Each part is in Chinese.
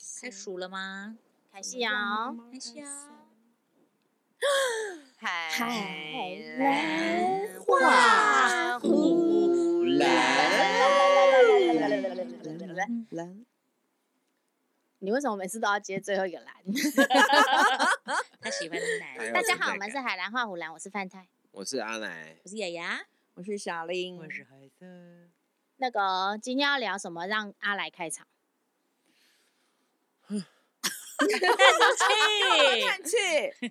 开数了吗？开始啊！开始啊！海蓝花湖蓝。你为什么每次都要接最后一个蓝？他喜欢蓝。大家好，我们是海蓝花湖蓝，我是范太，我是阿来，我是雅雅，我是小林，我是海瑟。那个今天要聊什么？让阿来开场。叹气，叹气。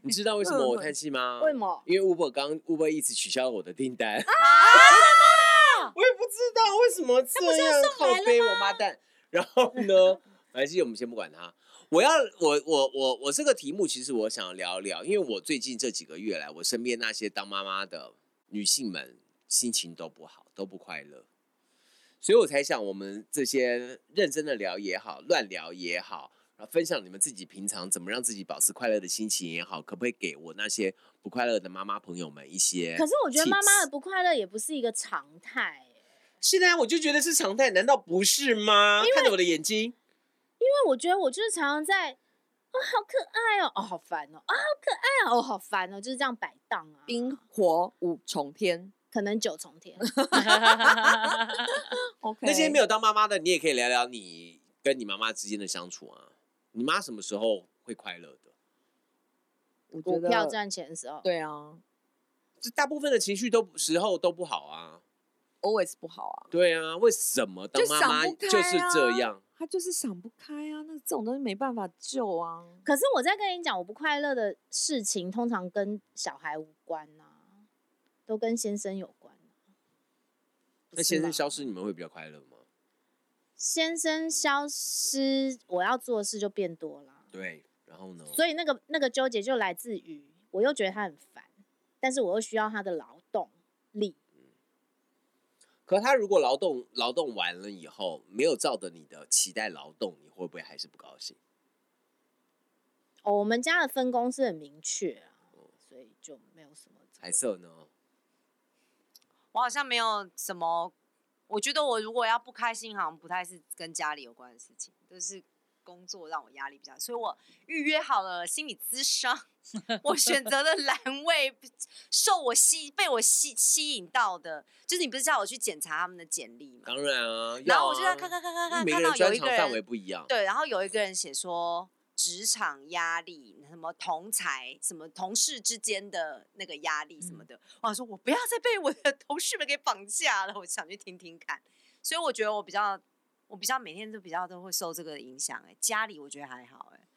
你知道为什么我叹气吗？为什么？因为 Uber 刚 Uber 一直取消了我的订单。啊？我也不知道为什么这样靠背我妈蛋。然后呢，反正我们先不管他。我要我我我我这个题目，其实我想要聊聊，因为我最近这几个月来，我身边那些当妈妈的女性们心情都不好，都不快乐，所以我才想，我们这些认真的聊也好，乱聊也好。分享你们自己平常怎么让自己保持快乐的心情也好，可不可以给我那些不快乐的妈妈朋友们一些？可是我觉得妈妈的不快乐也不是一个常态。现在我就觉得是常态，难道不是吗？看着我的眼睛，因为我觉得我就是常常在，哦，好可爱哦，哦，好烦哦，啊，好可爱哦，哦，好烦哦，就是这样摆荡啊，冰火五重天，可能九重天。OK，那些没有当妈妈的，你也可以聊聊你跟你妈妈之间的相处啊。你妈什么时候会快乐的？股票赚钱的时候。对啊，这大部分的情绪都时候都不好啊，always 不好啊。对啊，为什么当妈妈就是这样？他就是想不开啊，那这种东西没办法救啊。可是我在跟你讲，我不快乐的事情通常跟小孩无关呐，都跟先生有关啊。那先生消失，你们会比较快乐吗？先生消失，我要做的事就变多了。对，然后呢？所以那个那个纠结就来自于，我又觉得他很烦，但是我又需要他的劳动力。嗯。可他如果劳动劳动完了以后，没有照着你的期待劳动，你会不会还是不高兴？哦，我们家的分工是很明确啊，所以就没有什么。彩色呢？我好像没有什么。我觉得我如果要不开心，好像不太是跟家里有关的事情，就是工作让我压力比较，所以我预约好了心理咨商，我选择了栏位，受我吸被我吸吸引到的，就是你不是叫我去检查他们的简历吗？当然啊，啊然后我就在看看看看看，看到有一个人范围不一样，对，然后有一个人写说。职场压力，什么同才，什么同事之间的那个压力什么的，我想说，我不要再被我的同事们给绑架了，我想去听听看。所以我觉得我比较，我比较每天都比较都会受这个影响。哎，家里我觉得还好，哎，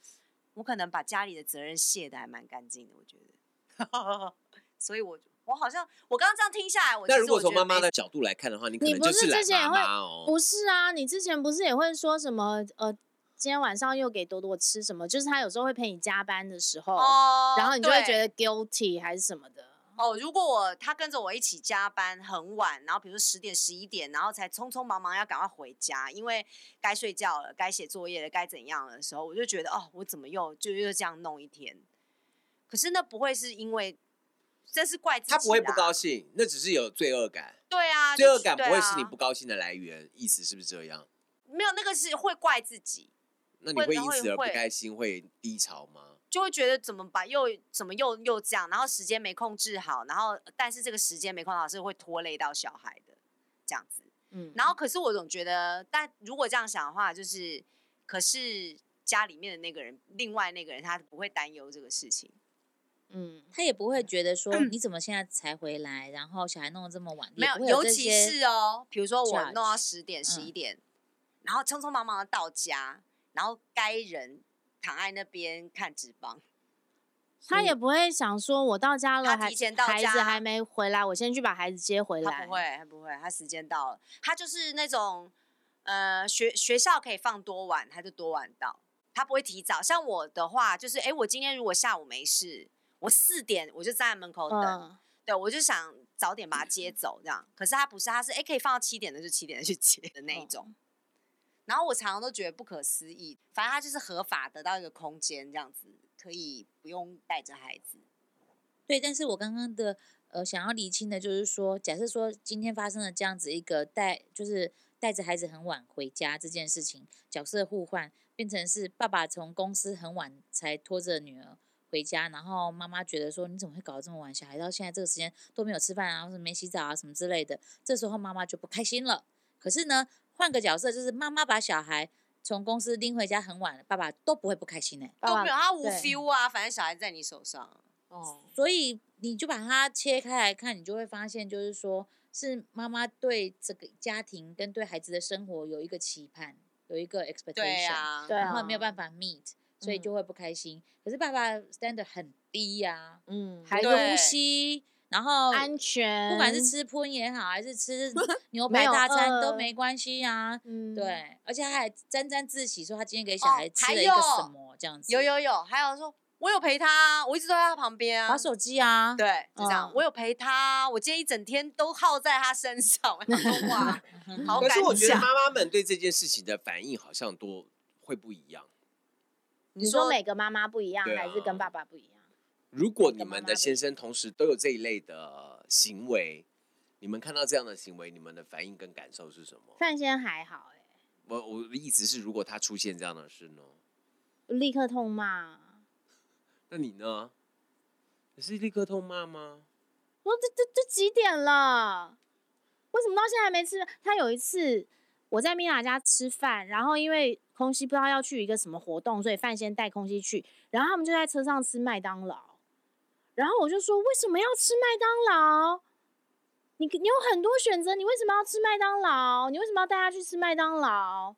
我可能把家里的责任卸的还蛮干净的，我觉得。所以我我好像我刚刚这样听下来，我那如果从妈妈的角度来看的话，你可能就是懒妈妈哦。不是啊，你之前不是也会说什么呃？今天晚上又给朵朵吃什么？就是他有时候会陪你加班的时候，oh, 然后你就会觉得 guilty 还是什么的。哦，oh, 如果我他跟着我一起加班很晚，然后比如说十点十一点，然后才匆匆忙忙要赶快回家，因为该睡觉了、该写作业了、该怎样的时候，我就觉得哦，我怎么又就又这样弄一天？可是那不会是因为这是怪自己，他不会不高兴，那只是有罪恶感。对啊，罪恶感不会是你不高兴的来源，啊、意思是不是这样？没有，那个是会怪自己。那你会因此而不开心，会低潮吗？就会觉得怎么把？又怎么又又这样？然后时间没控制好，然后但是这个时间没控制好是会拖累到小孩的，这样子。嗯。然后可是我总觉得，但如果这样想的话，就是可是家里面的那个人，另外那个人他不会担忧这个事情。嗯，他也不会觉得说你怎么现在才回来，嗯、然后小孩弄得这么晚。没有，尤其是哦，比如说我弄到十点、十一点，嗯、然后匆匆忙忙的到家。然后该人躺在那边看纸棒，他也不会想说，我到家了，他提前到家，孩子还没回来，我先去把孩子接回来。他不会，他不会，他时间到了，他就是那种，呃，学学校可以放多晚，他就多晚到，他不会提早。像我的话，就是，哎，我今天如果下午没事，我四点我就站在门口等，嗯、对，我就想早点把他接走，这样。可是他不是，他是，哎，可以放到七点的就七点的去接的那一种。嗯然后我常常都觉得不可思议，反正他就是合法得到一个空间，这样子可以不用带着孩子。对，但是我刚刚的呃想要厘清的就是说，假设说今天发生了这样子一个带，就是带着孩子很晚回家这件事情，角色互换，变成是爸爸从公司很晚才拖着女儿回家，然后妈妈觉得说你怎么会搞得这么晚？小孩到现在这个时间都没有吃饭啊，或者没洗澡啊什么之类的，这时候妈妈就不开心了。可是呢，换个角色，就是妈妈把小孩从公司拎回家很晚，爸爸都不会不开心呢、欸，都没有，他无 feel 啊，反正小孩在你手上。哦，所以你就把它切开来看，你就会发现，就是说是妈妈对这个家庭跟对孩子的生活有一个期盼，有一个 expectation，对啊，然后没有办法 meet，所以就会不开心。嗯、可是爸爸 standard 很低呀、啊，嗯，孩子呼吸，然后安全，不管是吃喷也好，还是吃 牛排大餐没都没关系啊，嗯，对，而且他还沾沾自喜说他今天给小孩吃了一个什么这样子，有有有，还有说。我有陪他，我一直都在他旁边啊，玩手机啊，对，就这样。嗯、我有陪他，我今天一整天都耗在他身上。哇，好感。可是我觉得妈妈们对这件事情的反应好像都会不一样。你说每个妈妈不一样，啊、还是跟爸爸不一样？如果你们的先生同时都有这一类的行为，你们看到这样的行为，你们的反应跟感受是什么？范先还好哎、欸。我我的意思是，如果他出现这样的事呢？立刻痛骂。那你呢？你是立刻痛骂吗？我这这这几点了？为什么到现在还没吃？他有一次我在米娜家吃饭，然后因为空西不知道要去一个什么活动，所以范先带空西去，然后他们就在车上吃麦当劳。然后我就说：为什么要吃麦当劳？你你有很多选择，你为什么要吃麦当劳？你为什么要带他去吃麦当劳？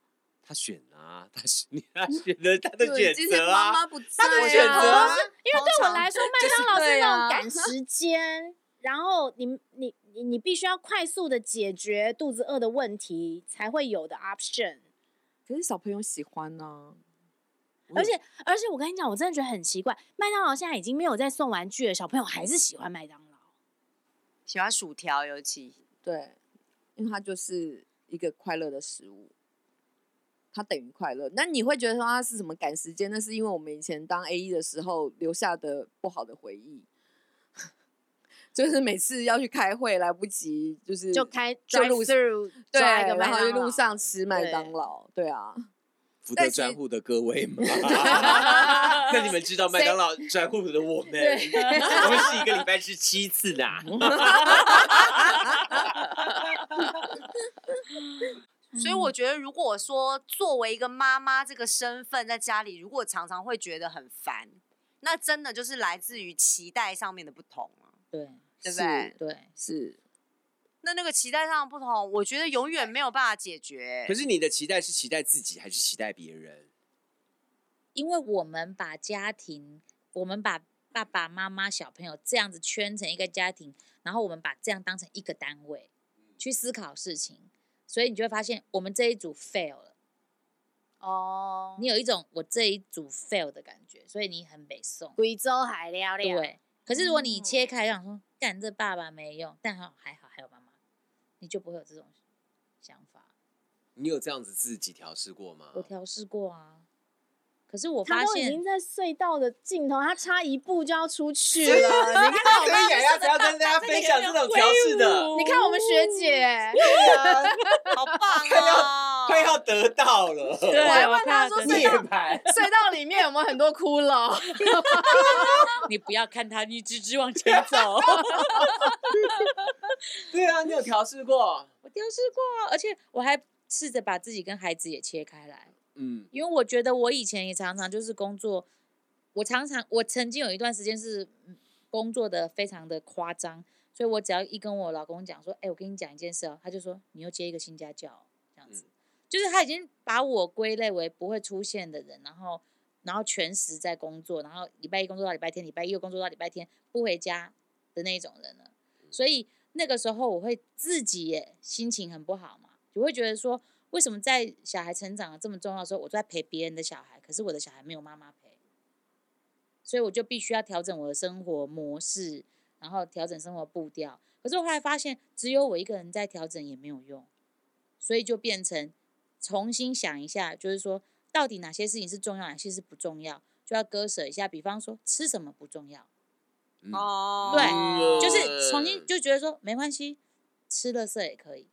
他选啊，他 选，他选的他的选择啊，妈妈不他的选择啊，因为对我来说，麦当劳是那种赶时间，然后你你你你必须要快速的解决肚子饿的问题才会有的 option。可是小朋友喜欢呢，而且而且我跟你讲，我真的觉得很奇怪，麦当劳现在已经没有在送玩具了，小朋友还是喜欢麦当劳，喜欢薯条，尤其对，因为它就是一个快乐的食物。它等于快乐，那你会觉得说它是什么赶时间？那是因为我们以前当 A E 的时候留下的不好的回忆，就是每次要去开会来不及，就是就开就路上对，然后去路上吃麦当劳，对，对啊。福特专户的各位吗？那你们知道麦当劳专户的我们，我们是一个礼拜吃七次的。所以我觉得，如果说作为一个妈妈这个身份在家里，如果常常会觉得很烦，那真的就是来自于期待上面的不同啊。对，对不对？对，是。那那个期待上的不同，我觉得永远没有办法解决。可是你的期待是期待自己还是期待别人？因为我们把家庭，我们把爸爸妈妈、小朋友这样子圈成一个家庭，然后我们把这样当成一个单位去思考事情。所以你就会发现，我们这一组 fail 了。哦，你有一种我这一组 fail 的感觉，所以你很北宋。贵州海料料。对。可是如果你切开，想说干这爸爸没用，但还好还好你就不会有这种想法。你有这样子自己调试过吗？我调试过啊。可是我发现，已经在隧道的尽头，他差一步就要出去了。你看，我们雅雅只要跟大家分享这种调试的。你看我们学姐，好棒啊！快要得到了。对，我还问他说，隧道隧道里面有没有很多骷髅？你不要看他，你直直往前走。对啊，你有调试过？我调试过，而且我还试着把自己跟孩子也切开来。嗯，因为我觉得我以前也常常就是工作，我常常我曾经有一段时间是工作的非常的夸张，所以我只要一跟我老公讲说，哎，我跟你讲一件事哦，他就说你又接一个新家教，就是他已经把我归类为不会出现的人，然后然后全时在工作，然后礼拜一工作到礼拜天，礼拜一又工作到礼拜天不回家的那种人了，所以那个时候我会自己也心情很不好嘛，就会觉得说。为什么在小孩成长这么重要的时候，我都在陪别人的小孩，可是我的小孩没有妈妈陪，所以我就必须要调整我的生活模式，然后调整生活步调。可是我后来发现，只有我一个人在调整也没有用，所以就变成重新想一下，就是说到底哪些事情是重要，哪些是不重要，就要割舍一下。比方说吃什么不重要，哦、嗯，对，就是重新就觉得说没关系，吃垃圾也可以，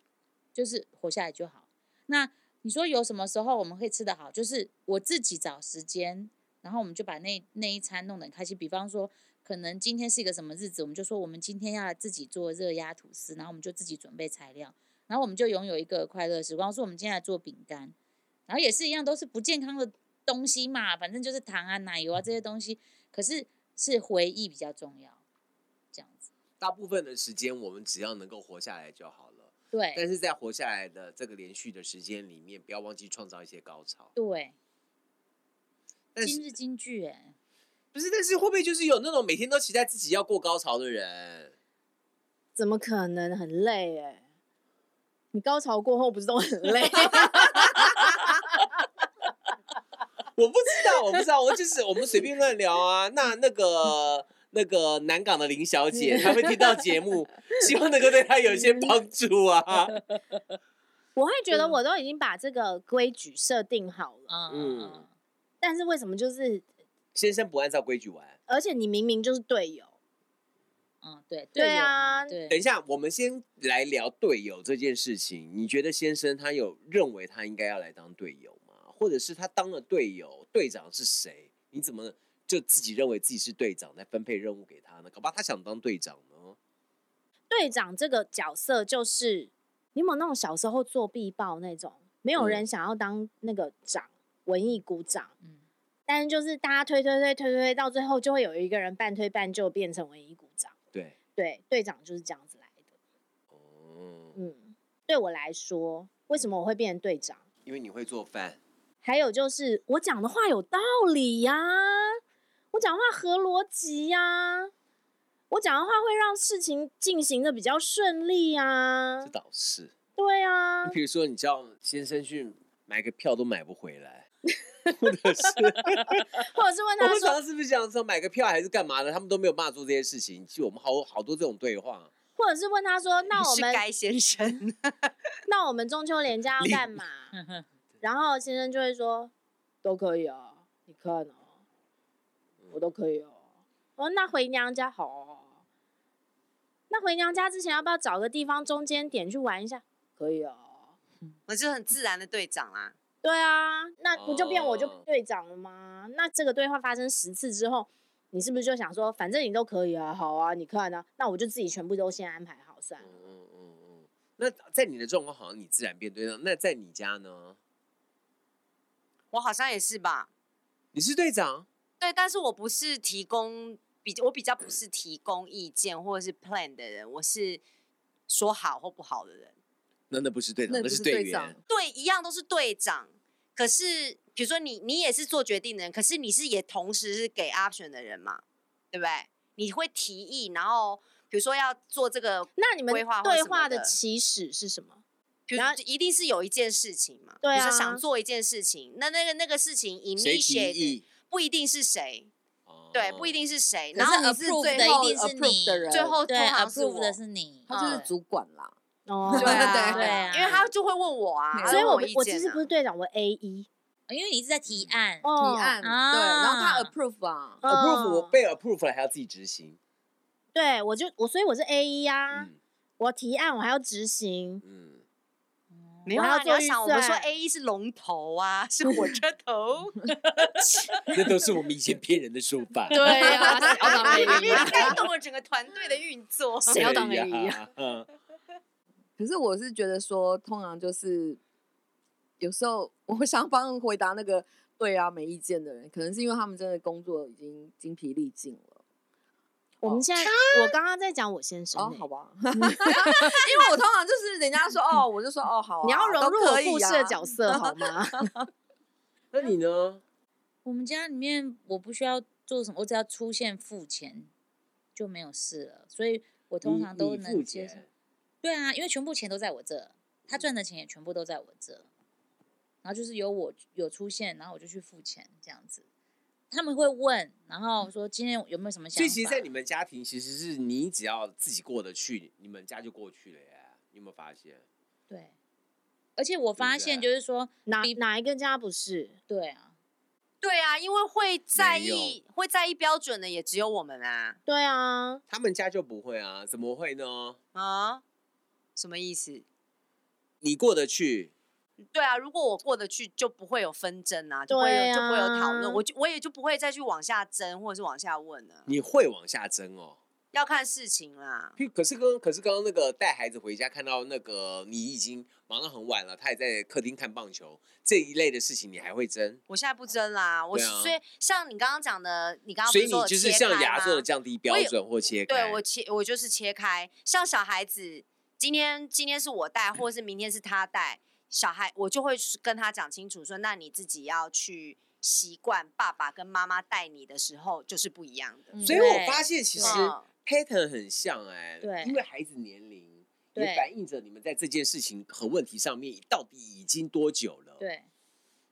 就是活下来就好。那你说有什么时候我们会吃得好？就是我自己找时间，然后我们就把那那一餐弄得很开心。比方说，可能今天是一个什么日子，我们就说我们今天要自己做热压吐司，然后我们就自己准备材料，然后我们就拥有一个快乐时光。说我们今天来做饼干，然后也是一样，都是不健康的东西嘛，反正就是糖啊、奶油啊这些东西。可是是回忆比较重要，这样子。大部分的时间，我们只要能够活下来就好了。对，但是在活下来的这个连续的时间里面，不要忘记创造一些高潮。对，但是今日金句哎，不是，但是会不会就是有那种每天都期待自己要过高潮的人？怎么可能很累哎？你高潮过后不是都很累？我不知道，我不知道，我就是我们随便乱聊啊。那那个。那个南港的林小姐，她会听到节目，希望能够对她有一些帮助啊。我会觉得我都已经把这个规矩设定好了，嗯，但是为什么就是先生不按照规矩玩？而且你明明就是队友，嗯，对，对啊，对。等一下，我们先来聊队友这件事情。你觉得先生他有认为他应该要来当队友吗？或者是他当了队友，队长是谁？你怎么？就自己认为自己是队长，来分配任务给他呢？搞不好他想当队长呢。队长这个角色就是，你有没有那种小时候作弊报那种？没有人想要当那个长，文艺股长。嗯。但是就是大家推推推推推，到最后就会有一个人半推半就变成文艺股长。对对，队长就是这样子来的。哦。嗯，对我来说，为什么我会变成队长？因为你会做饭。还有就是我讲的话有道理呀、啊。我讲话合逻辑呀，我讲的话会让事情进行的比较顺利呀。这倒是。对啊。你比如说，你叫先生去买个票都买不回来，或者是，或者是问他说，是不是想说买个票还是干嘛的？他们都没有办法做这些事情。其实我们好好多这种对话。或者是问他说，那我们该先生，那我们中秋连假要干嘛？然后先生就会说，都可以啊，你看哦。我都可以哦。哦，那回娘家好哦。那回娘家之前要不要找个地方中间点去玩一下？可以哦。我就很自然的队长啊。对啊，那不就变我就队长了吗？那这个对话发生十次之后，你是不是就想说，反正你都可以啊，好啊，你看啊，那我就自己全部都先安排好算了。嗯嗯嗯嗯。那在你的状况，好像你自然变队长。那在你家呢？我好像也是吧。你是队长。对，但是我不是提供比我比较不是提供意见或者是 plan 的人，我是说好或不好的人。那那不是队长，那是队员。对，一样都是队长。可是比如说你你也是做决定的人，可是你是也同时是给 option 的人嘛，对不对？你会提议，然后比如说要做这个，那你们对话的起始是什么？然后一定是有一件事情嘛，对啊，比如说想做一件事情，那那个那个事情 initiate 不一定是谁，对，不一定是谁。然后你是最后一定是你的人，最后对 approve 的是你，他就是主管啦。哦，对对，因为他就会问我啊，所以我我其实不是队长，我 A 一，因为你一直在提案，提案，对，然后他 approve 啊，approve 我被 approve 了还要自己执行，对我就我所以我是 A 一呀，我提案我还要执行，嗯。没有啊！你要想，我们说 A 一是龙头啊，是火车头，这都是我们以前骗人的说法。对啊，谁要当 A 一啊？带动了整个团队的运作，谁要当 A 一啊？可是我是觉得说，通常就是有时候我会想帮回答那个对啊没意见的人，可能是因为他们真的工作已经精疲力尽了。我们现在，我刚刚在讲我先生，哦，好吧 因为我通常就是人家说哦，我就说哦，好，你要融入我故事的角色，好吗？那你呢？我们家里面我不需要做什么，我只要出现付钱就没有事了，所以我通常都能接受。对啊，因为全部钱都在我这，他赚的钱也全部都在我这，然后就是有我有出现，然后我就去付钱，这样子。他们会问，然后说今天有没有什么想法？所以其实，在你们家庭，其实是你只要自己过得去，你们家就过去了耶。你有没有发现？对，而且我发现就是说，哪哪一个家不是？对啊，对啊，因为会在意会在意标准的也只有我们啊。对啊，他们家就不会啊？怎么会呢？啊？什么意思？你过得去？对啊，如果我过得去，就不会有纷争啊，就不会有、啊就不会有讨论，我就我也就不会再去往下争或者是往下问了。你会往下争哦。要看事情啦。可是刚可是刚刚那个带孩子回家，看到那个你已经忙到很晚了，他也在客厅看棒球这一类的事情，你还会争？我现在不争啦，我、啊、所以像你刚刚讲的，你刚刚所以你就是像牙做的降低标准或切开，对我切我就是切开。像小孩子，今天今天是我带，或者是明天是他带小孩，我就会跟他讲清楚说，那你自己要去习惯爸爸跟妈妈带你的时候就是不一样的。嗯、所以我发现其实。嗯 pattern 很像哎、欸，对，因为孩子年龄也反映着你们在这件事情和问题上面到底已经多久了。对，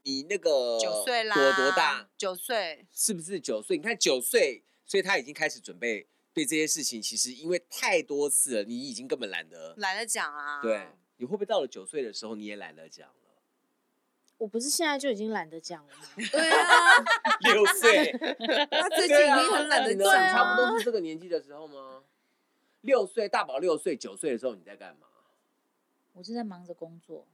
你那个九岁啦，多多大？九岁，是不是九岁？你看九岁，所以他已经开始准备对这些事情。其实因为太多次了，你已经根本懒得懒得讲啊。对，你会不会到了九岁的时候，你也懒得讲了？我不是现在就已经懒得讲了吗？对啊，六岁，他最近已经很懒得讲、啊，差不多是这个年纪的时候吗？六岁，大宝六岁，九岁的时候你在干嘛？我是在忙着工作，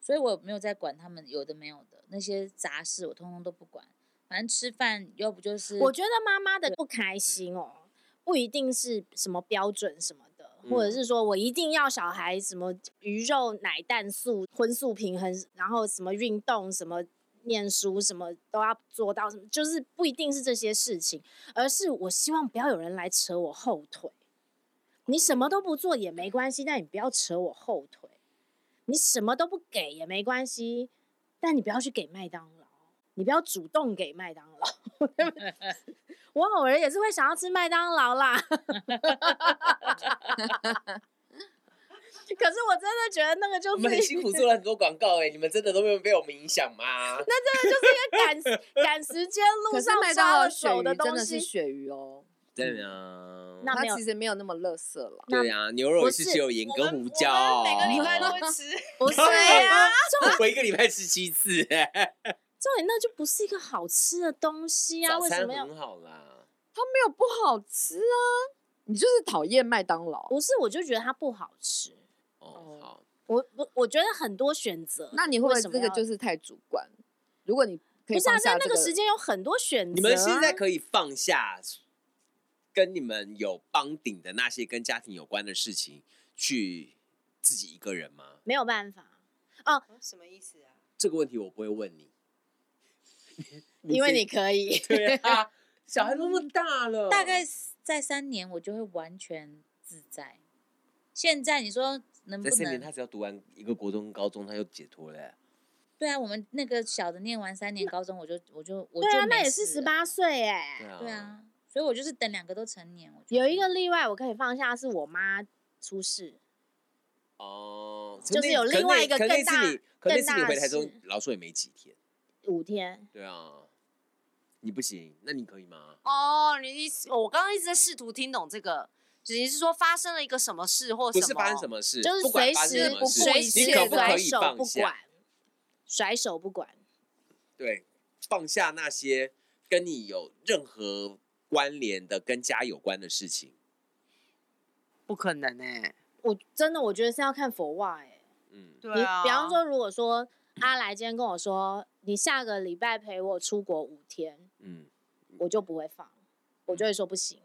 所以我没有在管他们有的没有的那些杂事，我通通都不管。反正吃饭要不就是……我觉得妈妈的不开心哦，不一定是什么标准什么的。或者是说我一定要小孩什么鱼肉奶蛋素荤素平衡，然后什么运动什么念书什么都要做到，什么就是不一定是这些事情，而是我希望不要有人来扯我后腿。你什么都不做也没关系，但你不要扯我后腿。你什么都不给也没关系，但你不要去给麦当劳，你不要主动给麦当劳。我偶尔也是会想要吃麦当劳啦，可是我真的觉得那个就是我们很辛苦做了很多广告哎、欸，你们真的都没有被我们影响吗？那真的就是一个赶 赶时间路上抓了手的东西，真的是鳕鱼哦。对啊，那它其实没有那么垃圾了。对啊，牛肉也是只有盐跟胡椒，每个礼拜都会吃，不是啊，我一个礼拜吃七次哎。重点那就不是一个好吃的东西啊，为什么要？很好啦。它没有不好吃啊，你就是讨厌麦当劳。不是，我就觉得它不好吃。哦，好。我我我觉得很多选择，那你会不会这个就是太主观？如果你可以不是啊，在那个时间有很多选择、啊。你们现在可以放下跟你们有帮顶的那些跟家庭有关的事情，去自己一个人吗？没有办法。哦，什么意思啊？这个问题我不会问你，因为你可以。对啊。小孩那么大了，大概在三年我就会完全自在。现在你说能不能？在三年，他只要读完一个国中、高中，他就解脱了。对啊，我们那个小的念完三年高中，我就我就我就对啊，那也是十八岁哎。对啊，对啊，所以我就是等两个都成年。我有一个例外，我可以放下，是我妈出事。哦，就是有另外一个更大、更大。你回台中，老说也没几天，五天。对啊。你不行，那你可以吗？哦，你意思，我刚刚一直在试图听懂这个，你是说发生了一个什么事或什么？不是发生什么事，就是随时不随时甩手不管，甩手不管。对，放下那些跟你有任何关联的、跟家有关的事情，不可能哎、欸！我真的我觉得是要看 for why 哎，嗯，对啊。比方说，如果说阿来今天跟我说，你下个礼拜陪我出国五天。嗯，我就不会放，我就会说不行。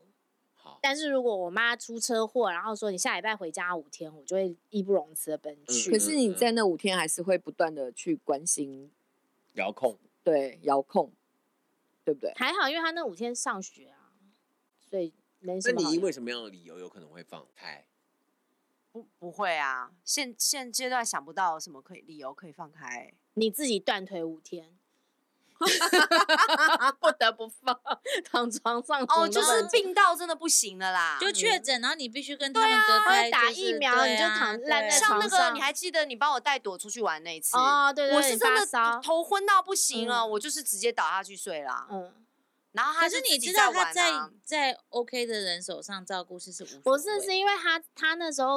好，但是如果我妈出车祸，然后说你下礼拜回家五天，我就会义不容辞的奔去。可是你在那五天还是会不断的去关心，遥控，对，遥控，对不对？还好，因为他那五天上学啊，所以没什么。那你因为什么样的理由有可能会放开？不，不会啊，现现阶段想不到什么可以理由可以放开。你自己断腿五天。不得不放，躺床上哦，就是病到真的不行了啦，就确诊，然后你必须跟他们隔开，打疫苗，你就躺烂在床上。像那个，你还记得你帮我带朵出去玩那一次？哦，对对，我是真的头昏到不行了，我就是直接倒下去睡啦。嗯，然后他是你知道他在在 OK 的人手上照顾是是无，不是是因为他他那时候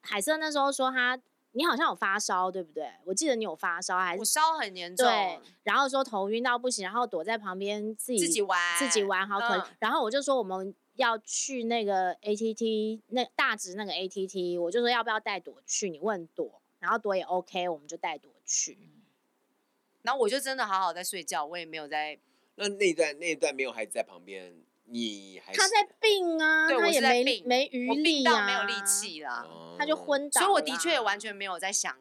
海瑟那时候说他。你好像有发烧，对不对？我记得你有发烧，还是我烧很严重。对，然后说头晕到不行，然后躲在旁边自己自己玩，自己玩，好可怜。嗯、然后我就说我们要去那个 ATT 那大直那个 ATT，我就说要不要带朵去？你问朵，然后朵也 OK，我们就带朵去。然后我就真的好好在睡觉，我也没有在。那那一段那一段没有孩子在旁边，你还是他在病啊，对他也没我是在病没余我病力啊，到没有力气啦，哦他就昏倒所以啦。我的确也完全没有在想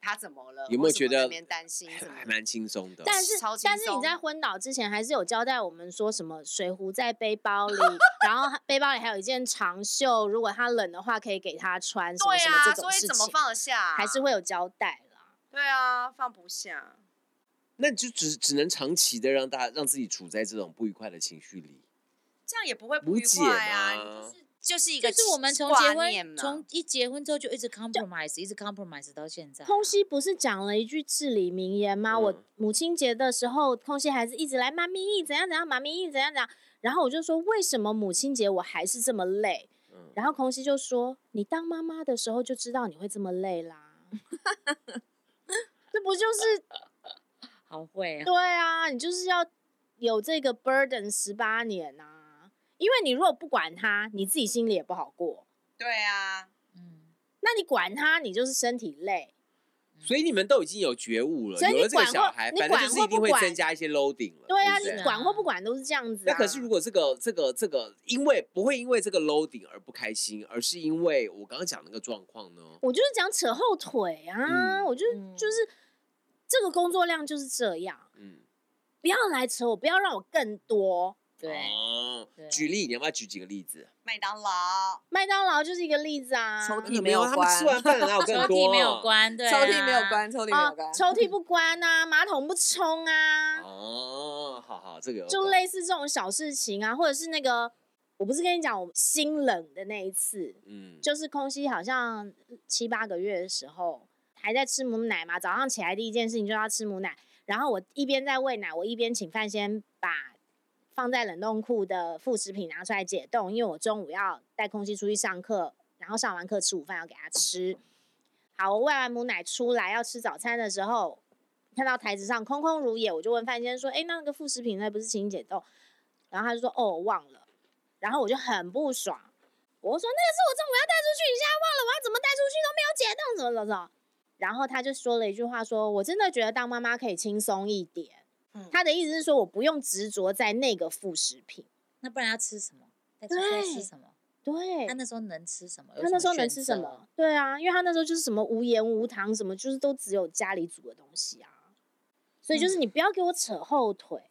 他怎么了，有没有觉得担心什么的？还蛮轻松的。但是超轻但是你松在昏倒之前，还是有交代我们说什么水壶在背包里，然后背包里还有一件长袖，如果他冷的话可以给他穿，什么对啊，什么这种所以怎么事情，放得下啊？还是会有交代啦。对啊，放不下。那你就只只能长期的让大家让自己处在这种不愉快的情绪里。这样也不会不愉快啊，就是就是一个就是我们从挂结婚，从一结婚之后就一直 compromise，一直 compromise 到现在啊。空熙不是讲了一句至理名言吗？嗯我母亲节的时候，空熙还是一直来妈咪怎样怎样，妈咪怎样怎样。然后我就说，为什么母亲节我还是这么累？嗯，然后空熙就说，你当妈妈的时候就知道你会这么累啦。这不就是好会啊！对啊？你就是要有这个 burden 十八年啊，因为你如果不管他，你自己心里也不好过。对啊，嗯，那你管他，你就是身体累。所以你们都已经有觉悟了，所以你有了这个小孩，反正就是一定会增加一些 loading 了。对啊，你管或不管都是这样子、啊。那可是如果这个这个这个，因为不会因为这个 loading 而不开心，而是因为我刚刚讲那个状况呢？我就是讲扯后腿啊，嗯我就嗯就是这个工作量就是这样，嗯，不要来扯我，不要让我更多。对，哦对，举例，你要不要举几个例子？麦当劳麦当劳就是一个例子啊，抽屉没没有他们吃完饭哪有 抽更多？屉没有关，对、啊，抽屉没有关，抽屉没有啊关，，抽屉不关啊，马桶不冲啊，哦，好好，这个有就懂类似这种小事情啊，或者是那个，我不是跟你讲我心冷的那一次，嗯，就是空隙好像七八个月的时候，还在吃母奶嘛，早上起来第一件事情就要吃母奶，然后我一边在喂奶，我一边请范先把放在冷冻库的副食品拿出来解冻，因为我中午要带空气出去上课，然后上完课吃午饭要给他吃。好，我喂完母奶出来要吃早餐的时候，看到台子上空空如也，我就问范先生说：“哎，那个副食品那不是请你解冻？”然后他就说：“哦，我忘了。”然后我就很不爽，我说：“那个是我中午要带出去，你现在忘了，我要怎么带出去都没有解冻，怎么怎么怎么。”然后他就说了一句话说：“我真的觉得当妈妈可以轻松一点。嗯他的意思是说，我不用执着在那个副食品。那不然要吃什么？对他，那时候能吃什么？有他那时候能？吃什么？对啊，因为他那时候就是什么无盐无糖，什么就是都只有家里煮的东西啊。所以就是你不要给我扯后腿。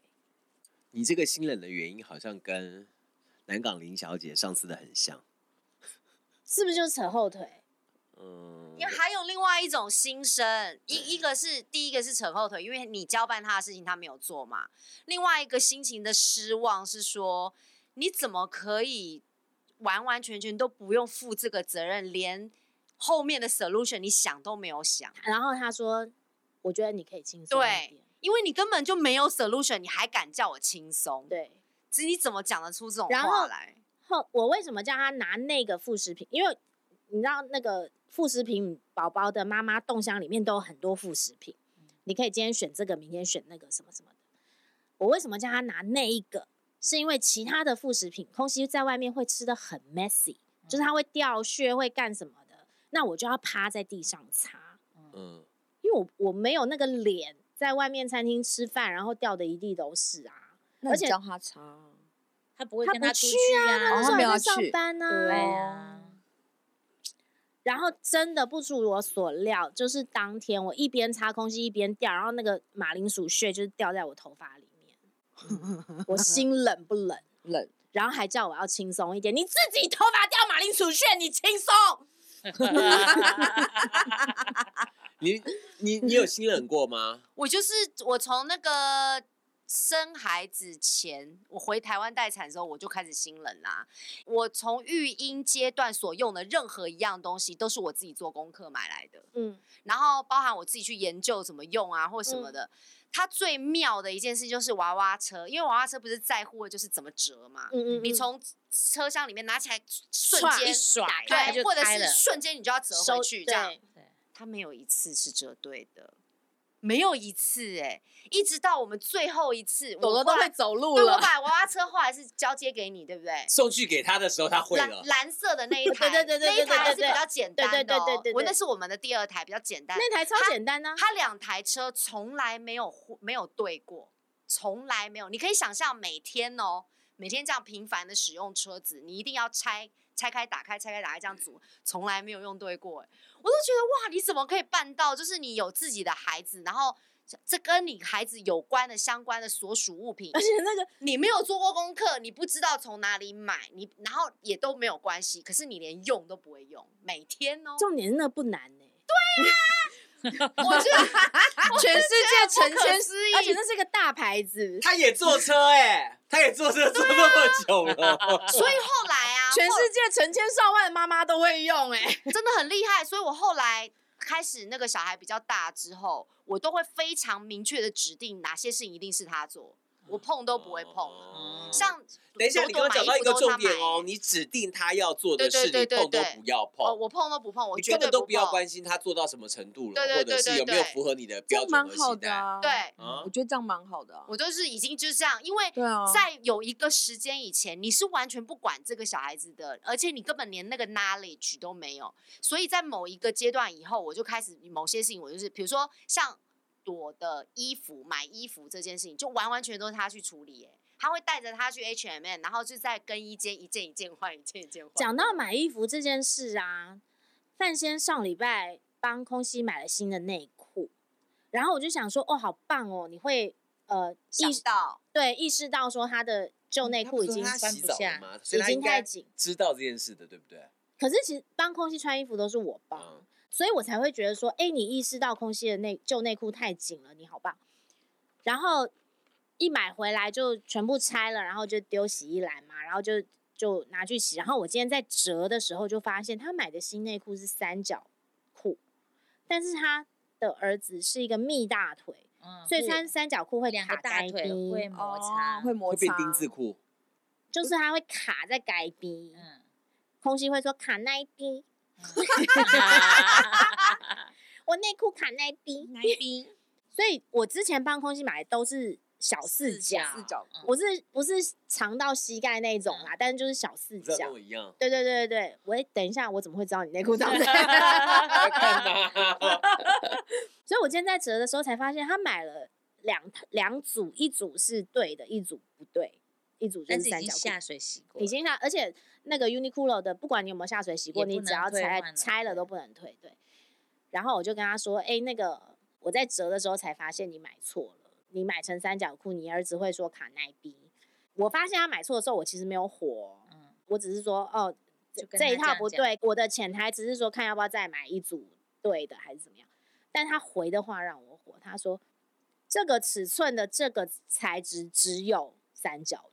你这个心冷的原因好像跟南港林小姐上次的很像，是不是就是扯后腿？嗯，因为还有另外一种心声，一一个是第一个是扯后腿，因为你交办他的事情他没有做嘛。另外一个心情的失望是说，你怎么可以完完全全都不用负这个责任，连后面的 solution 你想都没有想，然后他说：“我觉得你可以轻松一对点。因为你根本就没有 solution，你还敢叫我轻松？对，这你怎么讲得出这种然后话来？后我为什么叫他拿那个副食品？因为你知道那个副食品宝宝的妈妈冻箱里面都有很多副食品，你可以今天选这个，明天选那个什么什么的。我为什么叫他拿那一个？是因为其他的副食品空隙在外面会吃的很 messy，就是它会掉屑，会干什么的，那我就要趴在地上擦，嗯，因为我我没有那个脸在外面餐厅吃饭，然后掉的一地都是啊。而且教他擦，他不会跟出去啊，他上去班呢、对啊，然后真的不出我所料，就是当天我一边擦空气一边掉，然后那个马铃薯屑就是掉在我头发里面，我心冷不冷？冷，然后还叫我要轻松一点，你自己头发掉马铃薯屑，你轻松？你你你有心冷过吗？我就是我从那个生孩子前，我回台湾待产的时候，我就开始心冷啦。我从育婴阶段所用的任何一样东西，都是我自己做功课买来的，嗯，然后包含我自己去研究怎么用啊，或什么的。它最妙的一件事就是娃娃车，因为娃娃车不是在乎的就是怎么折嘛，嗯嗯嗯你从车厢里面拿起来瞬间甩打它对，或者是瞬间你就要折回去，这样。对它没有一次是折对的，没有一次哎、欸，一直到我们最后一次，朵朵都会走路对，我了。把娃娃车后来是交接给你，对不对？送去给他的时候，他会蓝了。蓝色的那一台，对对对对那一台还是比较简单的、哦，对对对对对我那是我们的第二台，比较简单。那台超简单呢、啊，它两台车从来没有没有对过，从来没有。你可以想象每天哦，每天这样频繁的使用车子，你一定要拆拆开打开，拆开打开这样组，从来没有用对过。我都觉得哇，你怎么可以办到？就是你有自己的孩子，然后这跟你孩子有关的相关的所属物品，而且那个你没有做过功课，你不知道从哪里买，你然后也都没有关系，可是你连用都不会用，每天哦。重点是那不难呢、欸。对呀、啊，我觉得 全世界成千思亿，而且那是一个大牌子。他也坐车哎、欸，他也坐车坐那么久了，所以后来啊，全世界成千上万的妈妈都会用哎、欸，真的很厉害。所以我后来开始那个小孩比较大之后，我都会非常明确的指定哪些事情一定是他做，我碰都不会碰。哦像等一下，朵你刚刚讲到一个重点哦，你指定他要做的事，你碰都不要碰，哦，我碰都不碰，我你绝对不根本都不要关心他做到什么程度了，对对对或者是有没有符合你的标准和蛮好期待。对，啊我觉得这样蛮好的啊。我就是已经就是这样，因为在有一个时间以前，你是完全不管这个小孩子的，而且你根本连那个 knowledge 都没有，所以在某一个阶段以后，我就开始某些事情，我就是比如说像朵的衣服买衣服这件事情，就完完全全都是他去处理哎，他会带着他去 H&M，然后就在更衣间一件一件换，一件一件换。讲到买衣服这件事啊，范先上礼拜帮空熙买了新的内裤，然后我就想说，哦，好棒哦，你会呃意识到对意识到说他的旧内裤已经他洗澡了吗？所已经太紧，知道这件事的，对不对？可是其实帮空熙穿衣服都是我帮。嗯，所以我才会觉得说，哎，你意识到空隙的内旧内裤太紧了，你好棒。然后一买回来就全部拆了，然后就丢洗衣篮嘛，然后就就拿去洗。然后我今天在折的时候就发现，他买的新内裤是三角裤，但是他的儿子是一个蜜大腿，嗯所以穿三角裤会两个卡该大腿会摩擦，哦会摩会擦，变丁字裤，就是它会卡在改边。嗯，空隙会说卡那一边，我内裤卡那一 边。那一边所以我之前帮空气买的都是小四四角，四角嗯我是不是长到膝盖那种啦？但是就是小四角。一样。对对对对对，喂，等一下，我怎么会知道你内裤长这样？在看吗？所以我今天在折的时候才发现，他买了两两组，一组是对的，一组不对，一组就但是三角裤经下水洗过了，已经下，而且那个 Uniqlo 的，不管你有没有下水洗过，你只要拆拆了都不能退。对。然后我就跟他说：“哎、那个我在折的时候才发现你买错了，你买成三角裤，你儿子会说卡耐逼。我发现他买错的时候，我其实没有火，嗯，我只是说哦，这一套不对。我的潜台词是说看要不要再买一组对的，还是怎么样。但他回的话让我火，他说这个尺寸的这个材质只有三角的。”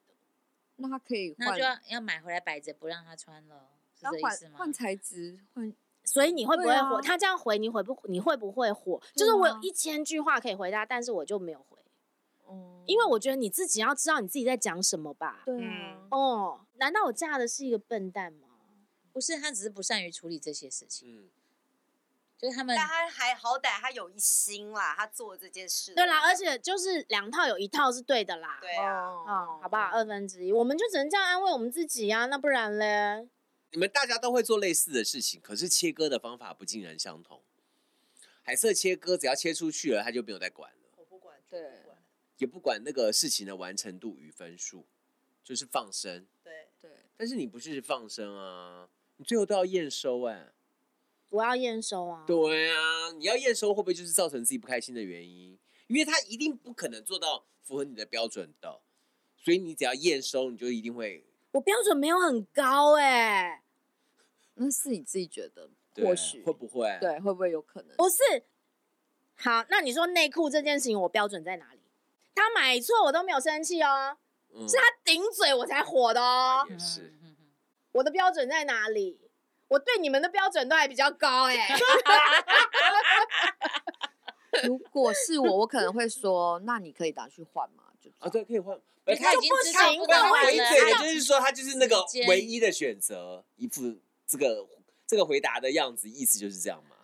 那他可以换那就，要要买回来摆着不让他穿了，是这意思吗？换换材质，换所以你会不会对火？啊他这样回，你回不？你会不会火？对就是我有啊一千句话可以回答，但是我就没有回，哦因为我觉得你自己要知道你自己在讲什么吧。对啊，哦，难道我嫁的是一个笨蛋吗？不是，他只是不善于处理这些事情，嗯，就是他们但他还好歹他有一心啦，他做这件事。对啦，而且就是两套有一套是对的啦。对啊，哦，好不好？二分之一，我们就只能这样安慰我们自己啊，那不然嘞？你们大家都会做类似的事情，可是切割的方法不尽然相同。海瑟切割只要切出去了，他就没有再管了，我不管，对不管，也不管那个事情的完成度与分数，就是放生。对，对，但是你不是放生啊，你最后都要验收哎、我要验收啊。对啊，你要验收会不会就是造成自己不开心的原因？因为他一定不可能做到符合你的标准的，所以你只要验收，你就一定会我标准没有很高哎、那是你自己觉得，或许会不会？对，会不会有可能？不是，好，那你说内裤这件事情，我标准在哪里？他买错我都没有生气哦，嗯，是他顶嘴我才火的哦。也是我的标准在哪里？我对你们的标准都还比较高哎、如果是我，我可能会说，那你可以拿去换嘛，就啊，对，可以换。嗯他已经知道不行那我能换了，回就是说，他就是那个唯一的选择，一副这个这个回答的样子，意思就是这样嘛。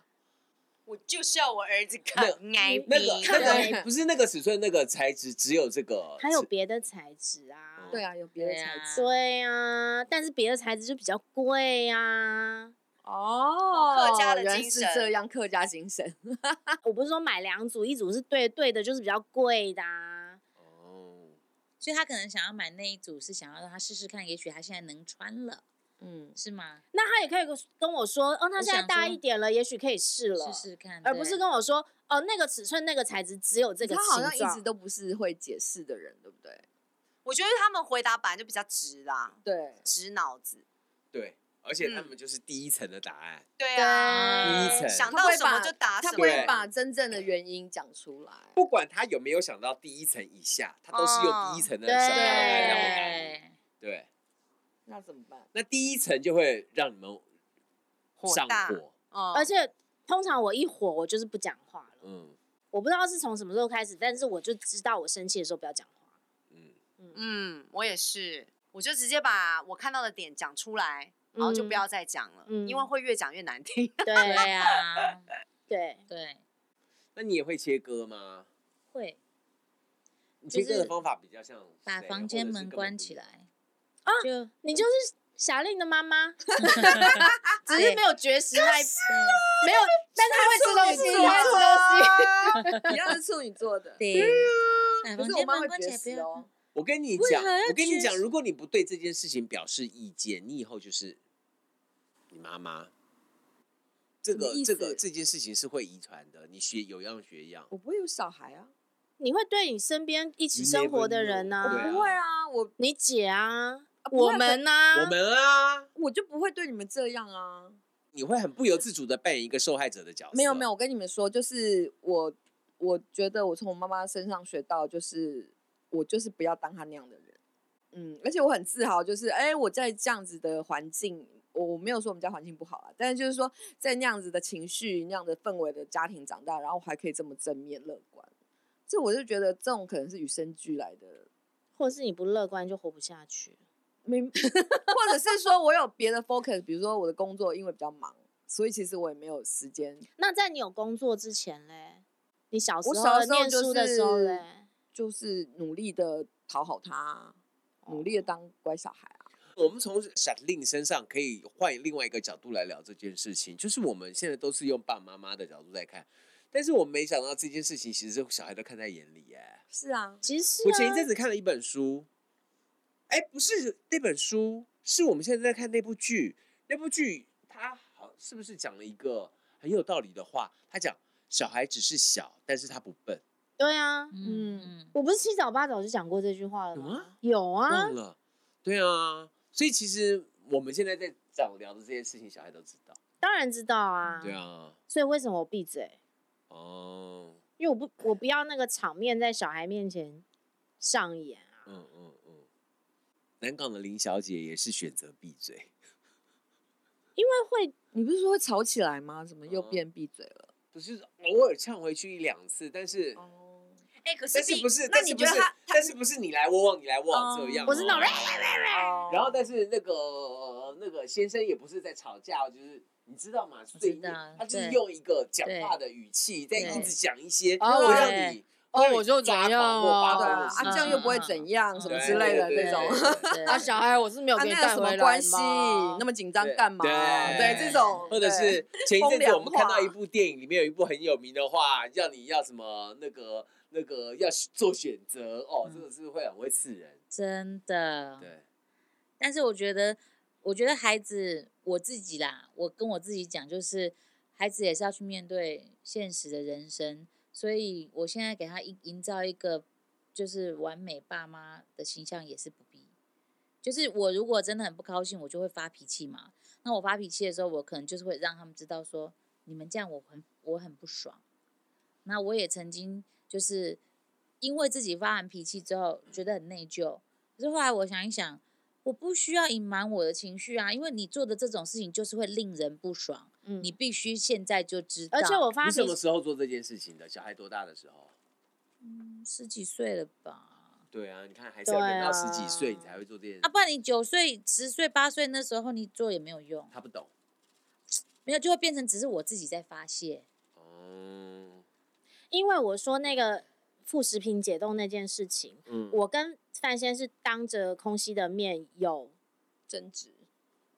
我就是要我儿子看那个那 个不是那个尺寸，那个材质只有这个，还有别的材质啊。对啊，有别的材质。对啊，但是别的材质就比较贵啊。哦，客家的原来精神是这样，客家精神。我不是说买两组，一组是对对的，就是比较贵的、啊。哦，所以他可能想要买那一组，是想要让他试试看，也许他现在能穿了，嗯，是吗？那他也可以跟我说，哦，他现在大一点了，也许可以试了，试试看，而不是跟我说，哦，那个尺寸、那个材质只有这个他好像一直都不是会解释的人，对不对？我觉得他们回答本来就比较直啦，对，直脑子。对，而且他们就是第一层的答案，对对啊，第一层想到什么就答什么。他不会把真正的原因讲出来。不管他有没有想到第一层以下，他都是用第一层的想法来让我答。对，那怎么办？那第一层就会让你们上火大火，嗯而且通常我一火，我就是不讲话了。嗯我不知道是从什么时候开始，但是我就知道我生气的时候不要讲话。嗯，嗯，我也是，我就直接把我看到的点讲出来，然后就不要再讲了，嗯因为会越讲越难听。对呀啊，对，对，那你也会切割吗？会你切割的方法比较像把房间门关起。来啊就你就是霞令的妈妈，只是没有绝食那一没有，但是会吃东西，他会吃东西。一样是处女座的。对，把可是我房间门妈会绝关起来不哦。我跟你讲我跟你讲，如果你不对这件事情表示意见，你以后就是你妈妈。这个这个这件事情是会遗传的，你学有样学样。我不会有小孩啊，你会对你身边一起生活的人呢、啊不会啊，我你姐啊，我们呢、我们啊，我就不会对你们这样啊。你会很不由自主的扮演一个受害者的角色。没有没有，我跟你们说，就是我我觉得我从我妈妈身上学到，就是我就是不要当他那样的人。嗯，而且我很自豪，就是哎，我在这样子的环境，我我没有说我们家环境不好啊，但是就是说在那样子的情绪、那样的氛围的家庭长大，然后还可以这么正面乐观，这我就觉得这种可能是与生俱来的。或者是你不乐观就活不下去。没，或者是说我有别的 focus，比如说我的工作因为比较忙，所以其实我也没有时间。那在你有工作之前嘞，你小时候小时候念书的时候嘞，就是努力的讨好他，努力的当乖小孩啊。我们从小令身上可以换另外一个角度来聊这件事情，就是我们现在都是用爸爸妈妈的角度在看，但是我没想到这件事情其实小孩都看在眼里耶。是啊，其实、啊、我前一阵子看了一本书，哎，不是那本书，是我们现在在看那部剧。那部剧它好是不是讲了一个很有道理的话？他讲小孩只是小，但是他不笨。对啊，嗯嗯，我不是七早八早就讲过这句话了吗？有啊忘，了，对啊，所以其实我们现在在讲聊的这些事情，小孩都知道。当然知道啊。对。啊，所以为什么我闭嘴？哦，因为我不，我不要那个场面在小孩面前上演啊。嗯嗯嗯，南港的林小姐也是选择闭嘴，因为会 你不是说会吵起来吗？怎么又嗯变闭嘴了？不是偶尔呛回去一两次，但是。哦，哎，可是但是不是？那但是不是你觉得他？但是不是你来我往，你来我往哦这样？我是那种哦然后，但是那个那个先生也不是在吵架，就是你知道吗？碎念道他就是用一个讲话的语气，在对一直讲一些哦会让你哦我就怎样啊对啊，疯的啊这样又不会怎样，什么之类的那种。啊，小孩我是没有跟，你什么带回来关系？那么紧张干嘛？对对，这种或者是前一阵子我们看到一部电影，里面有一部很有名的话，叫你要什么那个那个要做选择哦，真的是会很会刺人。真的。对，但是我觉得，我觉得孩子我自己啦，我跟我自己讲，就是孩子也是要去面对现实的人生，所以我现在给他营营造一个就是完美爸妈的形象也是不必。就是我如果真的很不高兴，我就会发脾气嘛。那我发脾气的时候，我可能就是会让他们知道说，你们这样我很我很不爽。那我也曾经就是因为自己发完脾气之后觉得很内疚，可是后来我想一想。我不需要隐瞒我的情绪啊，因为你做的这种事情就是会令人不爽，嗯你必须现在就知道。而且我发你什么，时候做这件事情的？小孩多大的时候？嗯十几岁了吧？对啊，你看还是要等到十几岁你才会做这件事。啊，不然你九岁、十岁、八岁那时候你做也没有用，他不懂没有就会变成只是我自己在发泄。因为我说那个副食品解冻那件事情，嗯，我跟范先是当着空西的面有争执。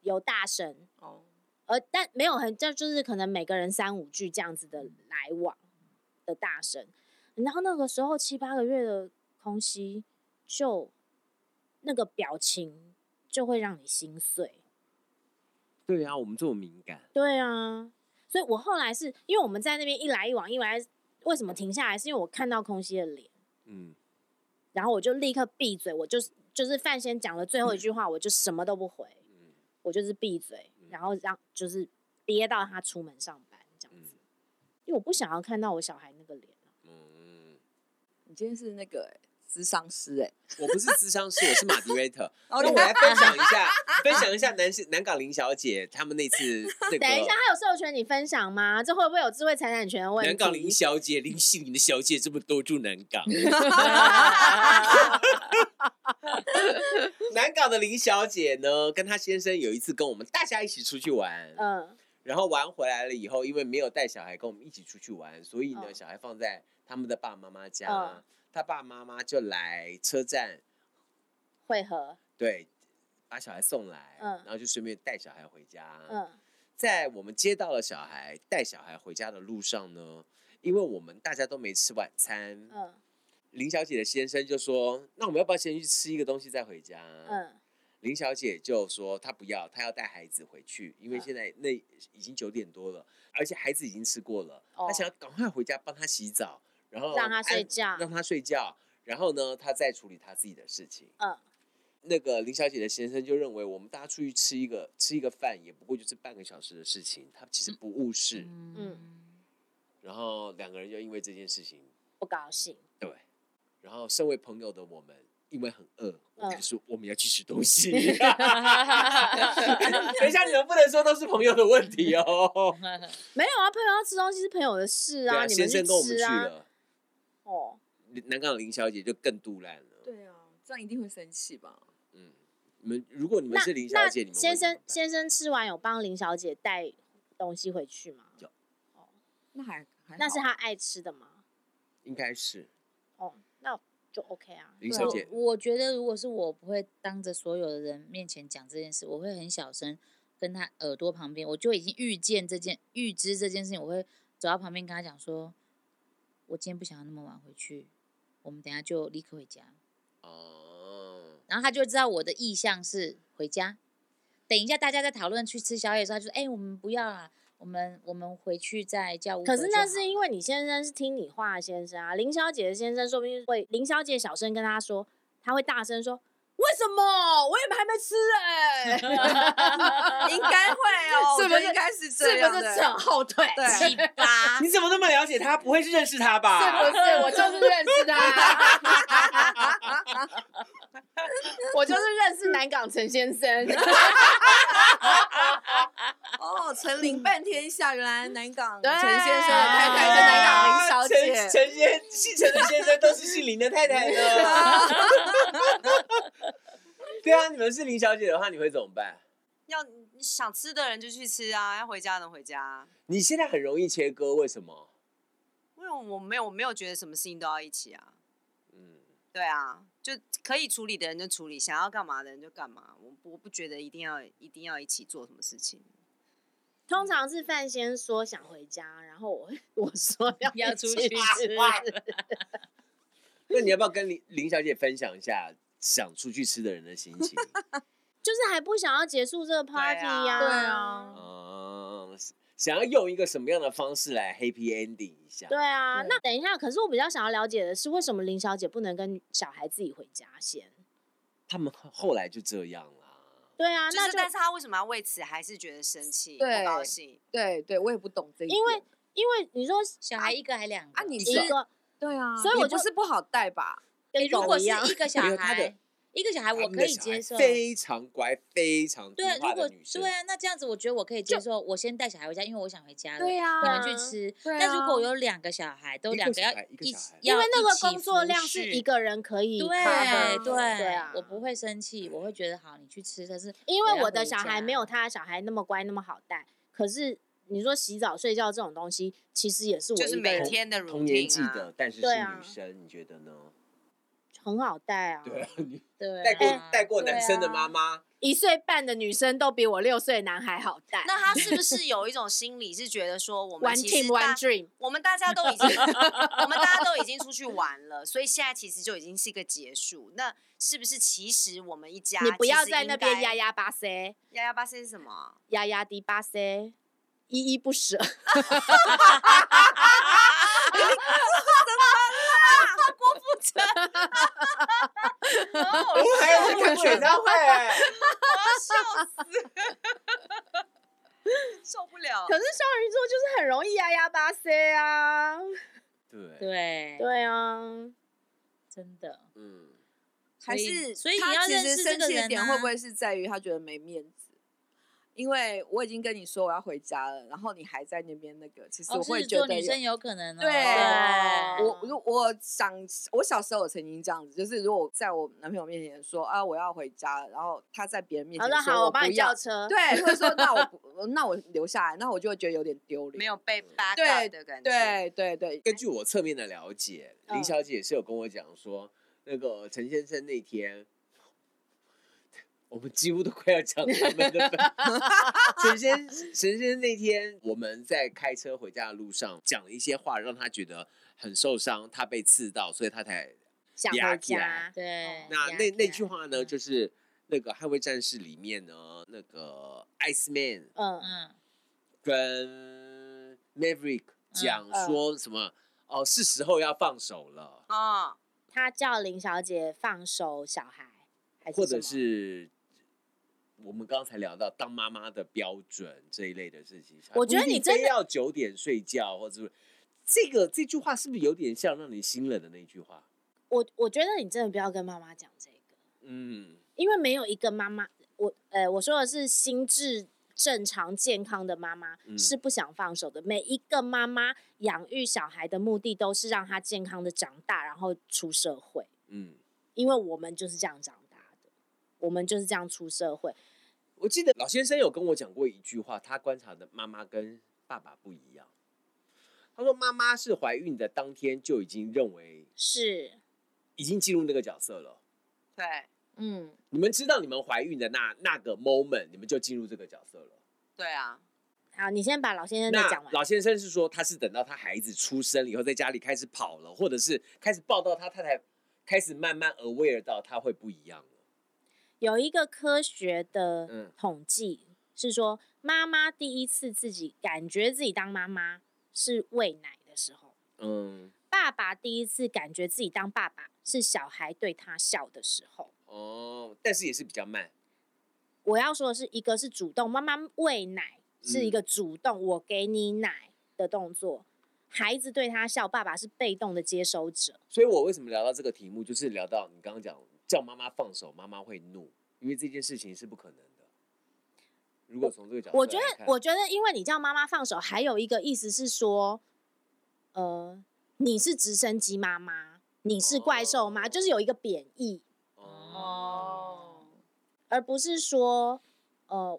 有大声，哦，而但没有很，这就是可能每个人三五句这样子的来往的大声，然后那个时候七八个月的空西，就那个表情就会让你心碎。对啊，我们这么敏感，对啊，所以我后来是因为我们在那边一来一往，一来为什么停下来？是因为我看到空隙的脸，嗯，然后我就立刻闭嘴，我就是就是范先讲了最后一句话，我就什么都不回，嗯我就是闭嘴，嗯然后让就是憋到他出门上班这样子，因为我不想要看到我小孩那个脸啊。嗯，你今天是那个咨商师哎，我不是咨商师，我是 moderator。哦 那我来分享一下，分享一下南南港林小姐他们那次那个。等一下，他有授权你分享吗？这会不会有智慧财产权的问题？南港林小姐，林姓林的小姐这么多住南港，南港的林小姐呢，跟她先生有一次跟我们大家一起出去玩，嗯然后玩回来了以后，因为没有带小孩跟我们一起出去玩，所以呢，嗯小孩放在他们的爸爸妈妈家，嗯他爸爸妈妈就来车站，会合，对，把小孩送来，嗯然后就顺便带小孩回家。嗯在我们接到了小孩带小孩回家的路上呢，因为我们大家都没吃晚餐，嗯林小姐的先生就说：“那我们要不要先去吃一个东西再回家？”嗯林小姐就说她不要，她要带孩子回去，因为嗯现在那已经九点多了，而且孩子已经吃过了，哦她想要赶快回家帮他洗澡，然后让他睡安觉让他睡觉，然后呢，他再处理他自己的事情。嗯那个林小姐的先生就认为，我们大家出去吃一个吃一个饭，也不过就是半个小时的事情，他其实不务事。嗯然后两个人就因为这件事情，不高兴，对，然后身为朋友的我们，因为很饿，我们说我们要去吃东西。等一下，你们不能说都是朋友的问题哦。没有啊，朋友要吃东西是朋友的事啊，啊，先你们去生跟我们去吃啊。了，哦，南港林小姐就更杜烂了。对啊，这样一定会生气吧？嗯，你们如果你们是林小姐，你们先生先生吃完有帮林小姐带东西回去吗？有哦那还还那是他爱吃的吗？应该是哦，那就 OK 啊。林小姐，我我觉得如果是我，不会当着所有的人面前讲这件事，我会很小声跟他耳朵旁边，我就已经预见这件预知这件事情，我会走到旁边跟他讲说，我今天不想要那么晚回去，我们等下就立刻回家。哦，然后他就知道我的意向是回家。等一下大家在讨论去吃宵夜的时候，他就说：“哎、我们不要啊，我们我们回去再叫可是那是因为你先生是听你话的先生啊，林小姐的先生说不定会，林小姐小声跟他说，他会大声说，为什么我也还没吃哎、应该会哦，是不是应该是这是不是扯后腿？对七八。你怎么那么了解他？不会是认识他吧？是不是？我就是认识他，我就是认识南港陈先生。哦，陈林半天下，原来南港对陈先生的太太是南港林小姐啊陈。陈先姓陈的先生都是姓林的太太呢。对啊，你们是林小姐的话，你会怎么办？要你想吃的人就去吃啊，要回家的回家。你现在很容易切割，为什么？因为我没有我没有觉得什么事情都要一起啊。嗯，对啊，就可以处理的人就处理，想要干嘛的人就干嘛。我我不觉得一定要一定要一起做什么事情。通常是范先说想回家，然后我我说要要出去吃。那你要不要跟林林小姐分享一下想出去吃的人的心情？就是还不想要结束这个 party 呀、对啊嗯，想要用一个什么样的方式来 happy ending 一下？对啊，对那等一下，可是我比较想要了解的是，为什么林小姐不能跟小孩自己回家先？他们后来就这样啦。对啊，就是，那但是他为什么要为此还是觉得生气、不对高兴？对对，我也不懂这一点。因为因为你说小孩一个还两个啊你一个对啊，所以我就不是不好带吧？跟欸如果是一样，一个小没有他的孩，一个小孩我可以接受。非常乖、非常对啊，如果。对啊，那这样子我觉得我可以接受。我先带小孩回家，因为我想回家了。对啊你们去吃。对啊那如果有两个小孩，都两个要一个一小孩要因为那个工作量是一个人可以对对对啊，我不会生气，我会觉得好，你去吃。但是因为我的小孩没有他的小孩那么乖那么好带，可是你说洗澡、睡觉这种东西，其实也是我就是每天的同年纪的，但是是女生，你觉得呢？很好带啊。对啊，你对带过啊带过男生的啊妈妈，一岁半的女生都比我六岁的男孩好带。那他是不 是有一种心理是觉得说我们 one 其 team 实大 one dream，我们大家都已经 我们大家都已经出去玩了，所以现在其实就已经是一个结束。那是不是其实我们一家你不要在那边压压巴塞，压压巴塞是什么？压压迪巴塞，依依不舍。我们还有在看演唱会，我要笑死，受不了可是双鱼座就是很容易压压巴塞啊。对，对对啊，真的，嗯，还是所以你他其实要认识这生气的个人啊点会不会是在于他觉得没面子？因为我已经跟你说我要回家了，然后你还在那边那个，其实哦，我会是觉得有做女生有可能哦，对对我如我想，我小时候我曾经这样子，就是如果在我男朋友面前说啊我要回家了，然后他在别人面好的好，前说我帮你不要叫，车。对，或者说那我不那我留下来，那我就会觉得有点丢脸。没有被 back 对的感觉。对对对，根据我侧面的了解，嗯林小姐也是有跟我讲说，那个陈先生那天，我们几乎都快要讲他们的本。神仙神仙那天我们在开车回家的路上讲了一些话，让他觉得很受伤，他被刺到，所以他才想回压起来家。对，那那那句话呢，就是那个《捍卫战士》里面呢，那个 Ice Man 嗯，嗯，跟 Maverick 讲嗯说什么？哦，是时候要放手了。哦，他叫林小姐放手小孩，还或者是我们刚才聊到当妈妈的标准这一类的事情，我觉得你真的要九点睡觉，或者是这个这句话是不是有点像让你心冷的那句话？我我觉得你真的不要跟妈妈讲这个，嗯，因为没有一个妈妈，我呃我说的是心智正常健康的妈妈、嗯是不想放手的。每一个妈妈养育小孩的目的都是让他健康的长大，然后出社会。嗯，因为我们就是这样长大的，我们就是这样出社会。我记得老先生有跟我讲过一句话，他观察的妈妈跟爸爸不一样。他说妈妈是怀孕的当天就已经认为是，已经进入那个角色了。对，嗯，你们知道你们怀孕的那那个 moment，你们就进入这个角色了。对啊，好，你先把老先生的那讲完。老先生是说，他是等到他孩子出生了以后，在家里开始跑了，或者是开始抱到他，他才开始慢慢 aware 到他会不一样了。有一个科学的嗯统计是说，妈妈第一次自己感觉自己当妈妈是喂奶的时候，嗯，爸爸第一次感觉自己当爸爸是小孩对他笑的时候。哦，但是也是比较慢。我要说的是，一个是主动，妈妈喂奶是一个主动，我给你奶的动作，孩子对他笑，爸爸是被动的接收者。所以我为什么聊到这个题目，就是聊到你刚刚讲叫妈妈放手，妈妈会怒，因为这件事情是不可能的。如果从这个角度我觉得，我觉得，因为你叫妈妈放手，还有一个意思是说，呃，你是直升机妈妈，你是怪兽妈，哦就是有一个贬义，哦，而不是说，呃，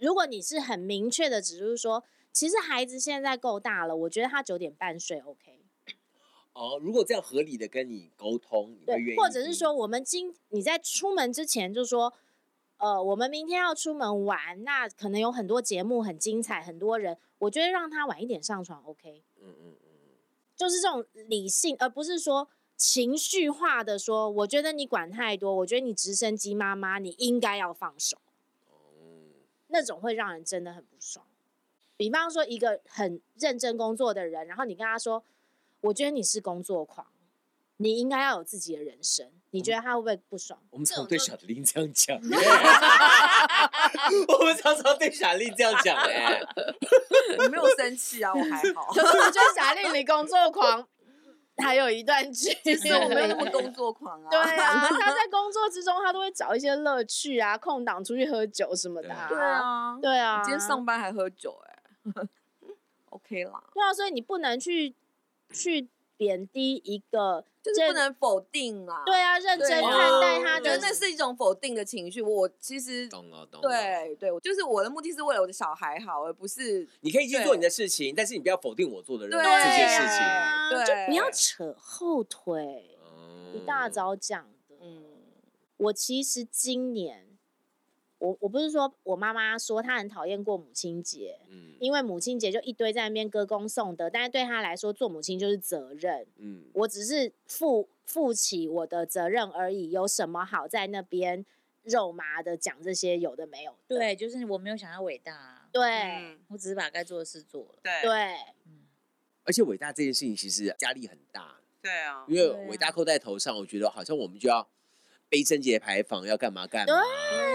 如果你是很明确的，只是说，其实孩子现在够大了，我觉得他九点半睡 OK，哦，如果这样合理的跟你沟通，你会愿对，意或者是说，我们今你在出门之前就说，呃，我们明天要出门玩，那可能有很多节目很精彩，很多人，我觉得让他晚一点上床 OK。嗯嗯嗯，就是这种理性，而不是说情绪化的说，我觉得你管太多，我觉得你直升机妈妈，你应该要放手，哦，那种会让人真的很不爽。比方说，一个很认真工作的人，然后你跟他说，我觉得你是工作狂，你应该要有自己的人生，你觉得他会不会不爽？我们常对这种就小玲这样讲，我们常常对小丽这样讲哎。我没有生气啊，我还好。可是我觉得小丽你工作狂还有一段距离。其实我没有那么工作狂啊。对啊，他在工作之中，他都会找一些乐趣啊，空档出去喝酒什么的、对对，啊，对啊。今天上班还喝酒哎、OK 啦。对啊，所以你不能去去贬低一个，就是不能否定啊。对啊，认真看待他我觉得的。那是一种否定的情绪。我其实懂了，懂了。对对，就是我的目的是为了我的小孩好，而不是你可以去做你的事情，但是你不要否定我做的任何对这件事情。啊对就不要扯后腿。嗯一大早讲的。嗯我其实今年，我我不是说我妈妈说她很讨厌过母亲节，嗯因为母亲节就一堆在那边歌功颂德，但是对她来说做母亲就是责任，嗯，我只是负负起我的责任而已，有什么好在那边肉麻的讲这些有的没有的？对，就是我没有想要伟大、啊，对、嗯我只是把该做的事做了。对对，嗯，而且伟大这件事情其实压力很大，对啊，因为伟大扣在头上，我觉得好像我们就要背贞节牌坊，要干嘛干嘛。对，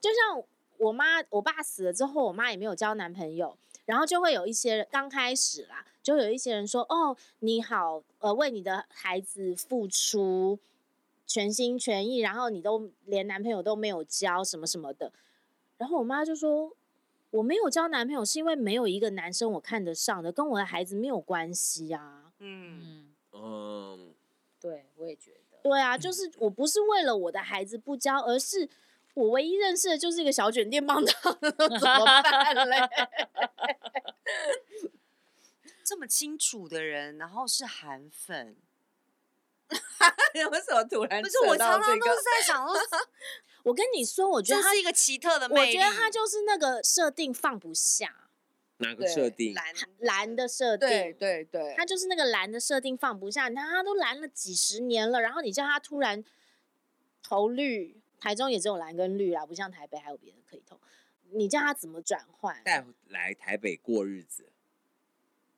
就像我妈，我爸死了之后，我妈也没有交男朋友，然后就会有一些人刚开始啦，就有一些人说：“哦，你好，呃，为你的孩子付出全心全意，然后你都连男朋友都没有交，什么什么的。”然后我妈就说：“我没有交男朋友，是因为没有一个男生我看得上的，跟我的孩子没有关系啊。嗯，嗯，嗯，对，我也觉得。对啊，就是我不是为了我的孩子不交，而是我唯一认识的就是一个小卷电棒糖，怎么办嘞？这么清楚的人，然后是韩粉，为什么突然不是我常常都是在想说，我跟你说，我觉得他这是一个奇特的我魅力。觉得他就是那个设定放不下，哪个设定？蓝蓝的设定，对对对，他就是那个蓝的设定放不下。你看他都蓝了几十年了，然后你叫他突然投绿，台中也只有蓝跟绿啦，不像台北还有别的可以投。你叫他怎么转换？带来台北过日子，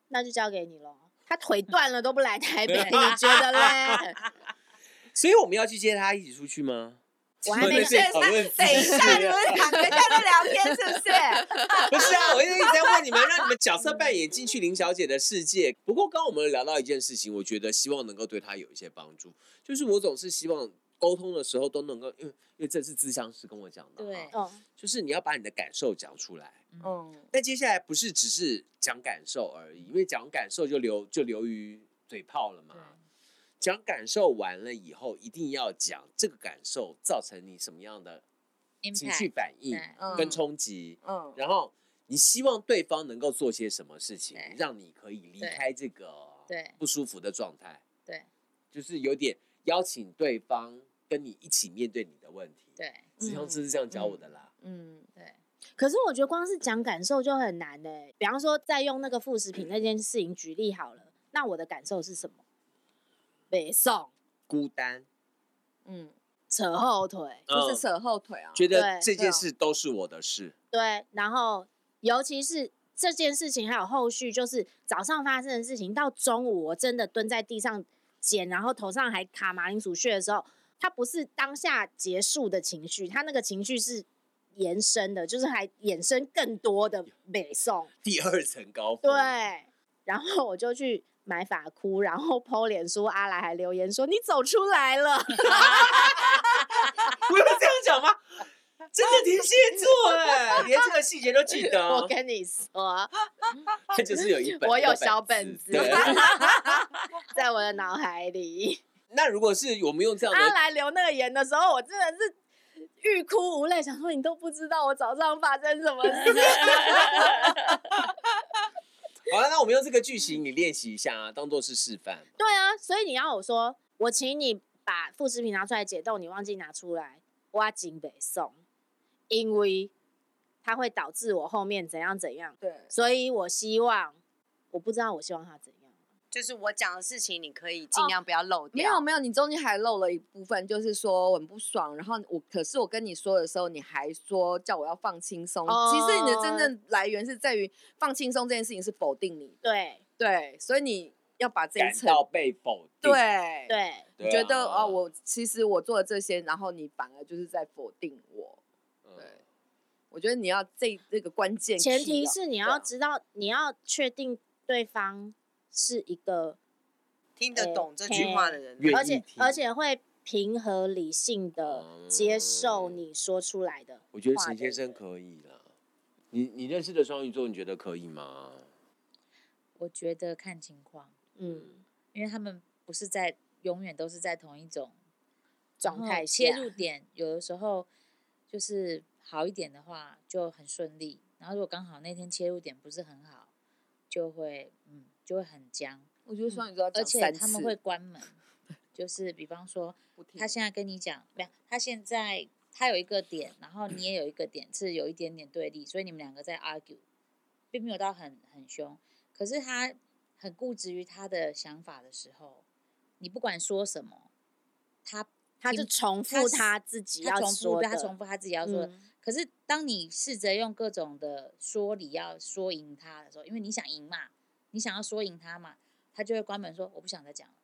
那就交给你喽。他腿断了都不来台北，你觉得嘞？所以我们要去接他一起出去吗？我还没在现在讨论等一下，你们两个在那聊天是不是？不是啊，我一直在问你们，让你们角色扮演进去林小姐的世界。不过刚刚我们聊到一件事情，我觉得希望能够对她有一些帮助，就是我总是希望沟通的时候都能够，因为因为这是咨商师跟我讲的，对。哦，就是你要把你的感受讲出来。嗯，但接下来不是只是讲感受而已，因为讲感受就流就流于嘴炮了嘛。讲感受完了以后，一定要讲这个感受造成你什么样的情绪反应跟冲击。嗯，然后你希望对方能够做些什么事情，让你可以离开这个对。不舒服的状态，对。就是有点邀请对方跟你一起面对你的问题。，对咨商师是这样教我的啦。嗯，对，可是我觉得光是讲感受就很难呢、比方说，再用那个副食品那件事情举例好了，那我的感受是什么？北宋孤单，嗯，扯后腿，就是嗯扯后腿啊，觉得这件事都是我的事。对，然后尤其是这件事情还有后续，就是早上发生的事情，到中午我真的蹲在地上捡，然后头上还卡马铃薯屑的时候，它不是当下结束的情绪，它那个情绪是延伸的，就是还衍生更多的北宋。第二层高峰，对，然后我就去买法哭，然后 PO 脸书，阿来还留言说你走出来了。我有这样讲吗？真的天蝎座哎，连这个细节都记得。我跟你说，他就是有一本，我有小本子，在我的脑海里。那如果是我们用这样阿的，来留那个言的时候，我真的是欲哭无泪，想说你都不知道我早上发生什么事。好了，那我们用这个句型，你练习一下啊，当做是示范。对啊，所以你要我说，我请你把副食品拿出来解冻，你忘记拿出来，我真北送，因为它会导致我后面怎样怎样，对，所以我希望，我不知道我希望他怎样。就是我讲的事情，你可以尽量不要漏掉。没有没有，你中间还漏了一部分，就是说我很不爽，然后我可是我跟你说的时候，你还说叫我要放轻松。哦其实你的真正来源是在于放轻松这件事情是否定你，对对，所以你要把这一层，感到被否定，对，对，你觉得啊、我其实我做了这些，然后你反而就是在否定我。嗯对我觉得你要这这个关键前提是你要知道，你要确定对方是一个，听得懂这句话的人，愿意而且听而且会平和理性的嗯接受你说出来的。我觉得陈先生可以啦。你你认识的双鱼座，你觉得可以吗？我觉得看情况，嗯，因为他们不是在永远都是在同一种状态后切下入点，有的时候就是好一点的话就很顺利，然后如果刚好那天切入点不是很好，就会嗯就会很僵，我觉得双鱼座要而且三他们会。关门，就是比方说 他现在跟你讲，没有，他现在他有一个点，然后你也有一个点，是有一点点对立，所以你们两个在 argue，并没有到很很凶，可是他很固执于他的想法的时候，你不管说什么，他他就重复他自己要他重复说的，他重复他自己要说的。嗯。可是当你试着用各种的说理要说赢他的时候，因为你想赢嘛，你想要说赢他嘛，他就会关门说我不想再讲了，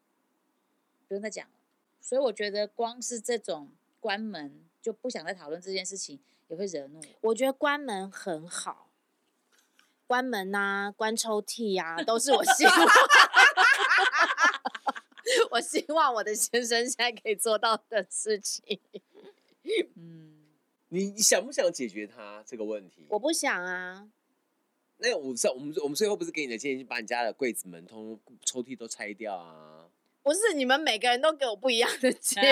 不用再讲了。所以我觉得光是这种关门就不想再讨论这件事情，也会惹怒我。我觉得关门很好，关门啊，关抽屉啊，都是我希望。我希望我的先生现在可以做到的事情。嗯，你你想不想解决他这个问题？我不想啊，那我上我们我们最后不是给你的建议，把你家的柜子门、通通抽屉都拆掉啊？不是你们每个人都给我不一样的建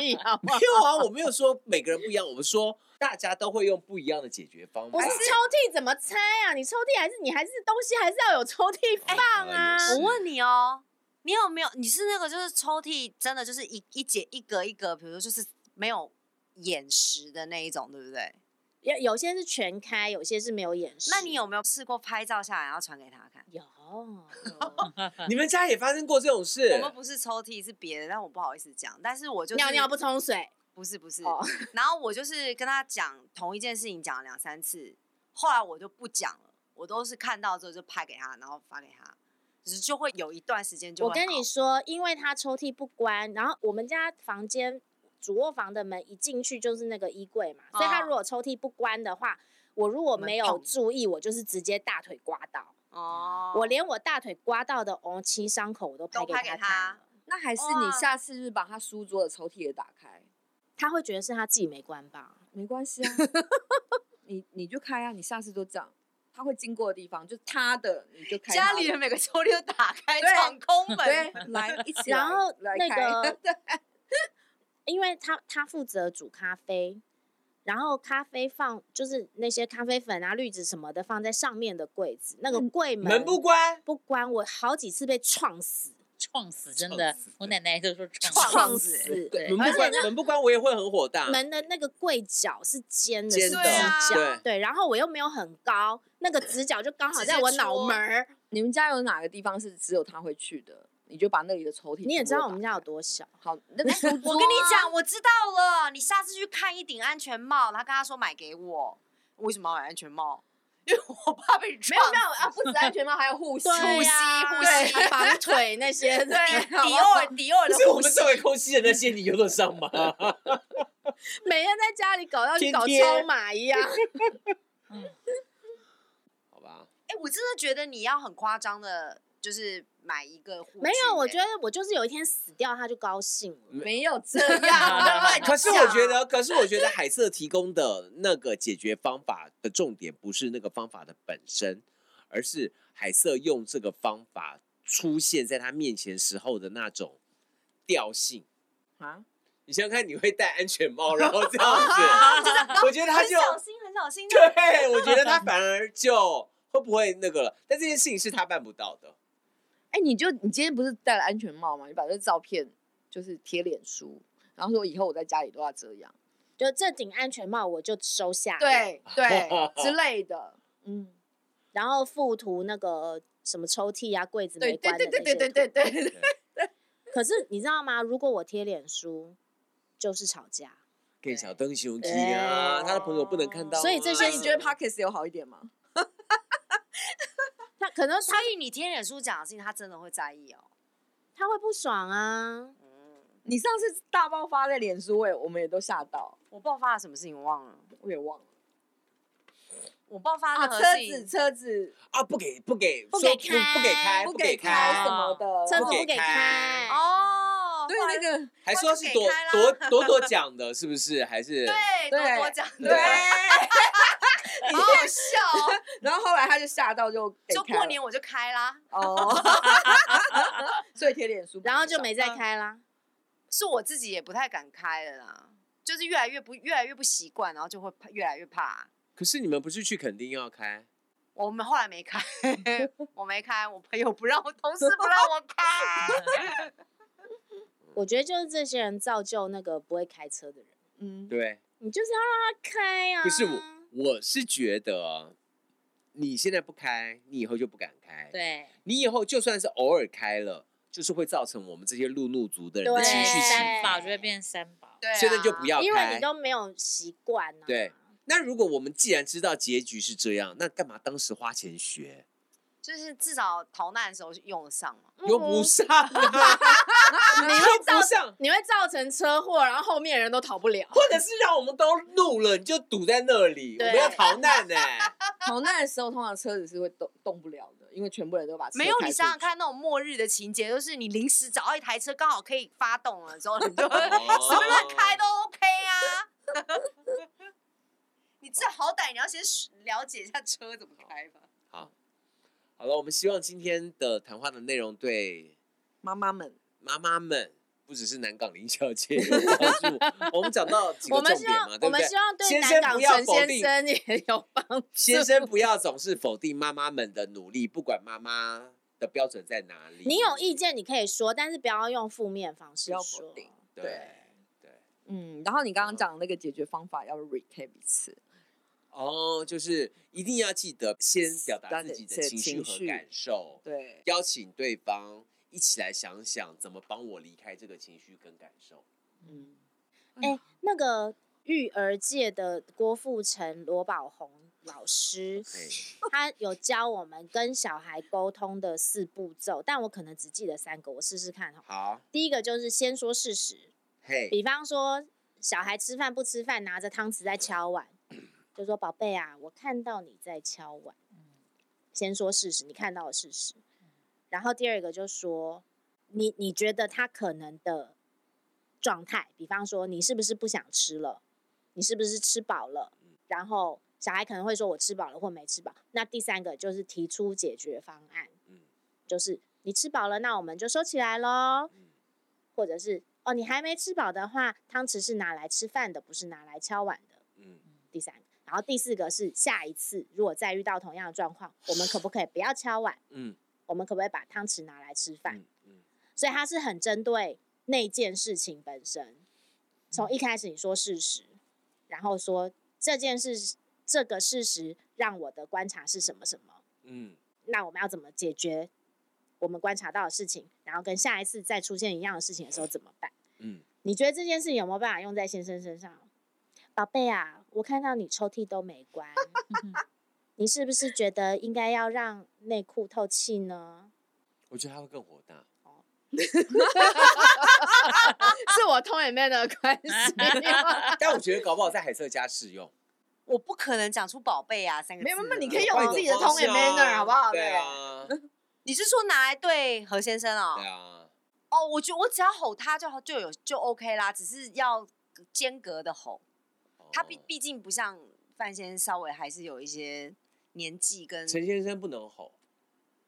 议，好不好 没？有啊，我没有说每个人不一样，我们说大家都会用不一样的解决方法。不是抽屉怎么拆啊？你抽屉还是你还是东西还是要有抽屉放啊？我问你哦，你有没有？你是那个就是抽屉真的就是一一节一格一格，比如说就是没有眼石的那一种，对不对？有有些是全开，有些是没有掩饰。那你有没有试过拍照下来然后传给他看？有？你们家也发生过这种事？我们不是抽屉，是别的，但我不好意思讲。但是我就是尿尿不冲水？不是不是，哦然后我就是跟他讲同一件事情，讲了两三次，后来我就不讲了，我都是看到之后就拍给他，然后发给他，只是就会有一段时间就我跟你说，因为他抽屉不关，然后我们家房间主卧房的门一进去就是那个衣柜嘛，所以他哦。如果抽屉不关的话，我如果没有注意，我就是直接大腿刮到，哦，我连我大腿刮到的哦七伤口我都拍给他看他了，那还是你下次就是把他书桌的抽屉也打开，他会觉得是他自己没关吧？没关系啊，你你就开啊，你下次都这样，他会经过的地方就他的，你就开家里的每个抽屉都打开，对闯空对门，，来 一起来，然后那来开个，因为他他负责煮咖啡，然后咖啡放就是那些咖啡粉啊、滤纸什么的放在上面的柜子，那个柜门门不关，不关，我好几次被撞死，撞死真的，我奶奶就说撞撞死。撞死死。对门不关，门不关，我也会很火大。门的那个柜角是尖的，尖的直角，对对，然后我又没有很高，那个直角就刚好在我脑门儿。你们家有哪个地方是只有他会去的？你就把那里的抽屉。你也知道我们家有多小，好，那个 书桌我跟你啊讲，我知道了，你下次去看一顶安全帽，他跟他说买给我，为什么要买安全帽？因为我怕被你 没有没有啊，不止安全帽，还有护膝，护膝，护膝对绑腿那些，对，迪奥迪奥尔的护膝我们作为空气的那些，你用得上吗？每天在家里搞到跟搞超马一样。好吧，哎、我真的觉得你要很夸张的，就是买一个护具、没有，我觉得得我就是有一天死掉，他就高兴了。没有这 样，可是我觉得，可是我觉得 海瑟提供的那个解决方法的重点不是那个方法的本身，而是海瑟用这个方法出现在他面前时候的那种调性。啊，你想想看，你会戴安全帽，然后这样子，我觉得他就很小心，很小心。对，我觉得他反而就会不会那个了。但这件事情是他办不到的。哎，你就你今天不是戴了安全帽吗？你把这照片就是贴脸书，然后说以后我在家里都要这样，就这顶安全帽我就收下，，对对 之类的，嗯，然后附图那个什么抽屉啊、柜子没关的对对对那些对对对对对，可是你知道吗？如果我贴脸书，就是吵架。给小灯熊机啊，他的朋友不能看到啊、所以这些你觉得 Podcast 有好一点吗？他可能他所以你贴脸书讲的事情，他真的会在意哦。他会不爽啊。嗯，你上次大爆发在脸书，我也我们也都吓到，我爆发了什么事情我忘了，我也忘了我爆发啊，任何车事情子车子啊，不给不给不说给开不给开不给给开什么的，车子不给不给开开，哦，对那个还说是朵朵朵朵讲的，是不是？还是对对多多讲对 好好笑哦。然后后来他就吓到就给就过年我就开啦，哦，所以贴脸书，然后就没再开啦。是我自己也不太敢开了啦，就是越来越不越来越不习惯，然后就会越来越怕。可是你们不是去垦丁要开？我们后来没开，我没开，我朋友不让我，同事不让我开。我觉得就是这些人造就那个不会开车的人，嗯，对，你就是要让他开啊。不是我，我是觉得你现在不开，你以后就不敢开。，对，你以后就算是偶尔开了，就是会造成我们这些路怒族的人的对情绪起三伏。宝就会变三宝。对、啊，现在就不要因为你。都没有习惯啊。对那如果我们既然知道结局是这样，那干嘛当时花钱学？就是至少逃难的时候用得上嘛。用不上啊，你会用造不上，你会造成车祸，然后后面人都逃不了。或者是让我们都怒了，你就堵在那里，我对们要逃难呢、逃难的时候通常车子是会动动不了的，因为全部人都把车没有，你想想看，那种末日的情节，就是你临时找到一台车，刚好可以发动了之后，你就 哦随便乱开都 OK 啊。你这好歹你要先了解一下车怎么开吧。好，了，我们希望今天的谈话的内容对妈妈们，妈妈们，不只是南港林小姐有帮助。我们讲到几个我们希望重点嘛，，对不对我们希？望对先生南港不要否陈先定生也有帮助。先生不要总是否定妈妈们的努力，不管妈妈的标准在哪里。你有意见你可以说，但是不要用负面方式不要否说。定对对嗯，然后你刚刚讲的那个解决方法要 recap 一次，哦，就是一定要记得先表达自己的情绪和感受，对，邀请对方一起来想想怎么帮我离开这个情绪跟感受。嗯，哎、那个育儿界的郭富城、罗宝红老师，嘿他有教我们跟小孩沟通的四步骤，但我可能只记得三个，我试试看哈。好，第一个就是先说事实，嘿，比方说小孩吃饭不吃饭，拿着汤匙在敲碗，就说宝贝啊，我看到你在敲碗。先说事实，你看到的事实。然后第二个就说，你你觉得他可能的状态，比方说你是不是不想吃了，你是不是吃饱了？然后小孩可能会说我吃饱了或没吃饱。那第三个就是提出解决方案，嗯就是你吃饱了，那我们就收起来喽。嗯或者是哦，你还没吃饱的话，汤匙是拿来吃饭的，不是拿来敲碗的。嗯第三个，然后第四个是下一次如果再遇到同样的状况，我们可不可以不要敲碗？嗯我们可不可以把汤匙拿来吃饭？嗯嗯所以它是很针对那件事情本身。从一开始你说事实，然后说这件事这个事实让我的观察是什么什么，嗯那我们要怎么解决我们观察到的事情？然后跟下一次再出现一样的事情的时候怎么办？嗯，你觉得这件事情有没有办法用在先生身上？宝贝啊，我看到你抽屉都没关，你是不是觉得应该要让内裤透气呢？我觉得他会更火大。是我通也没的关系。但我觉得搞不好在海瑟家适用。我不可能讲出“宝贝啊”三个字。没有，没有，你可以。用你自己的 tone and manner 好不好？对啊，你是说拿来对何先生哦？对啊，哦，我觉得我只要吼他就好，就有就 OK 啦，只是要间隔的吼。他毕哦毕竟不像范先生，稍微还是有一些年纪跟。陈先生不能吼。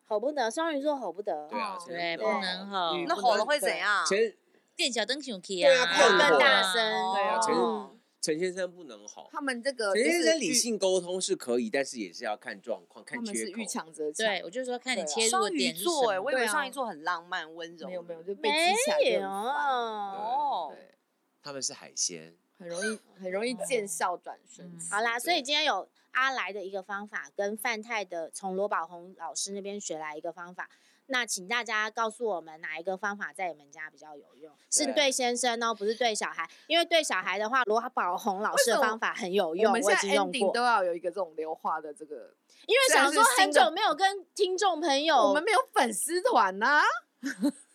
吼不得，双鱼座吼不得。对啊，哦对，不能吼。那吼了会怎样？陈店小灯熊 k 对啊啊，更更大声对啊陈哦陈先生不能吼。他们这个陈先生理，性沟通是可以，但是也是要看状况、看缺口们是遇。强则强。对，我就说看你切入点是什鱼座哎，么我以为双鱼座很浪漫温柔。没有没有，就被没激起来哦对，他们是海鲜，很容易很容易见效转生嗯。好啦，所以今天有阿来的一个方法，跟范太的从罗宝红老师那边学来一个方法。那请大家告诉我们哪一个方法在你们家比较有用？是对对先生哦，不是对小孩。因为对小孩的话，罗宝红老师的方法很有用，我们现在我已经用过都。要有一个这种流化的这个，因为想说很久没有跟听众朋友，我们没有粉丝团呐。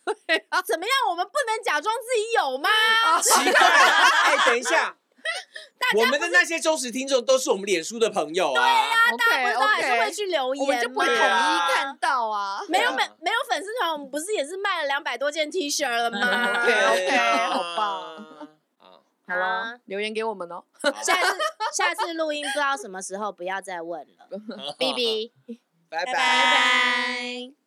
怎么样？我们不能假装自己有吗？奇怪了。哎，等一下，我们的那些忠实听众都是我们脸书的朋友啊。OK 不是都还是会去留言我们就不会统一看到啊。没有没对啊没有粉丝团，我们不是也是卖了两百多件 T 恤了吗 OK，OK 对啊好棒啊！好了，留言给我们哦。下次下次录音不知道什么时候，不要再问了。B B，拜拜拜。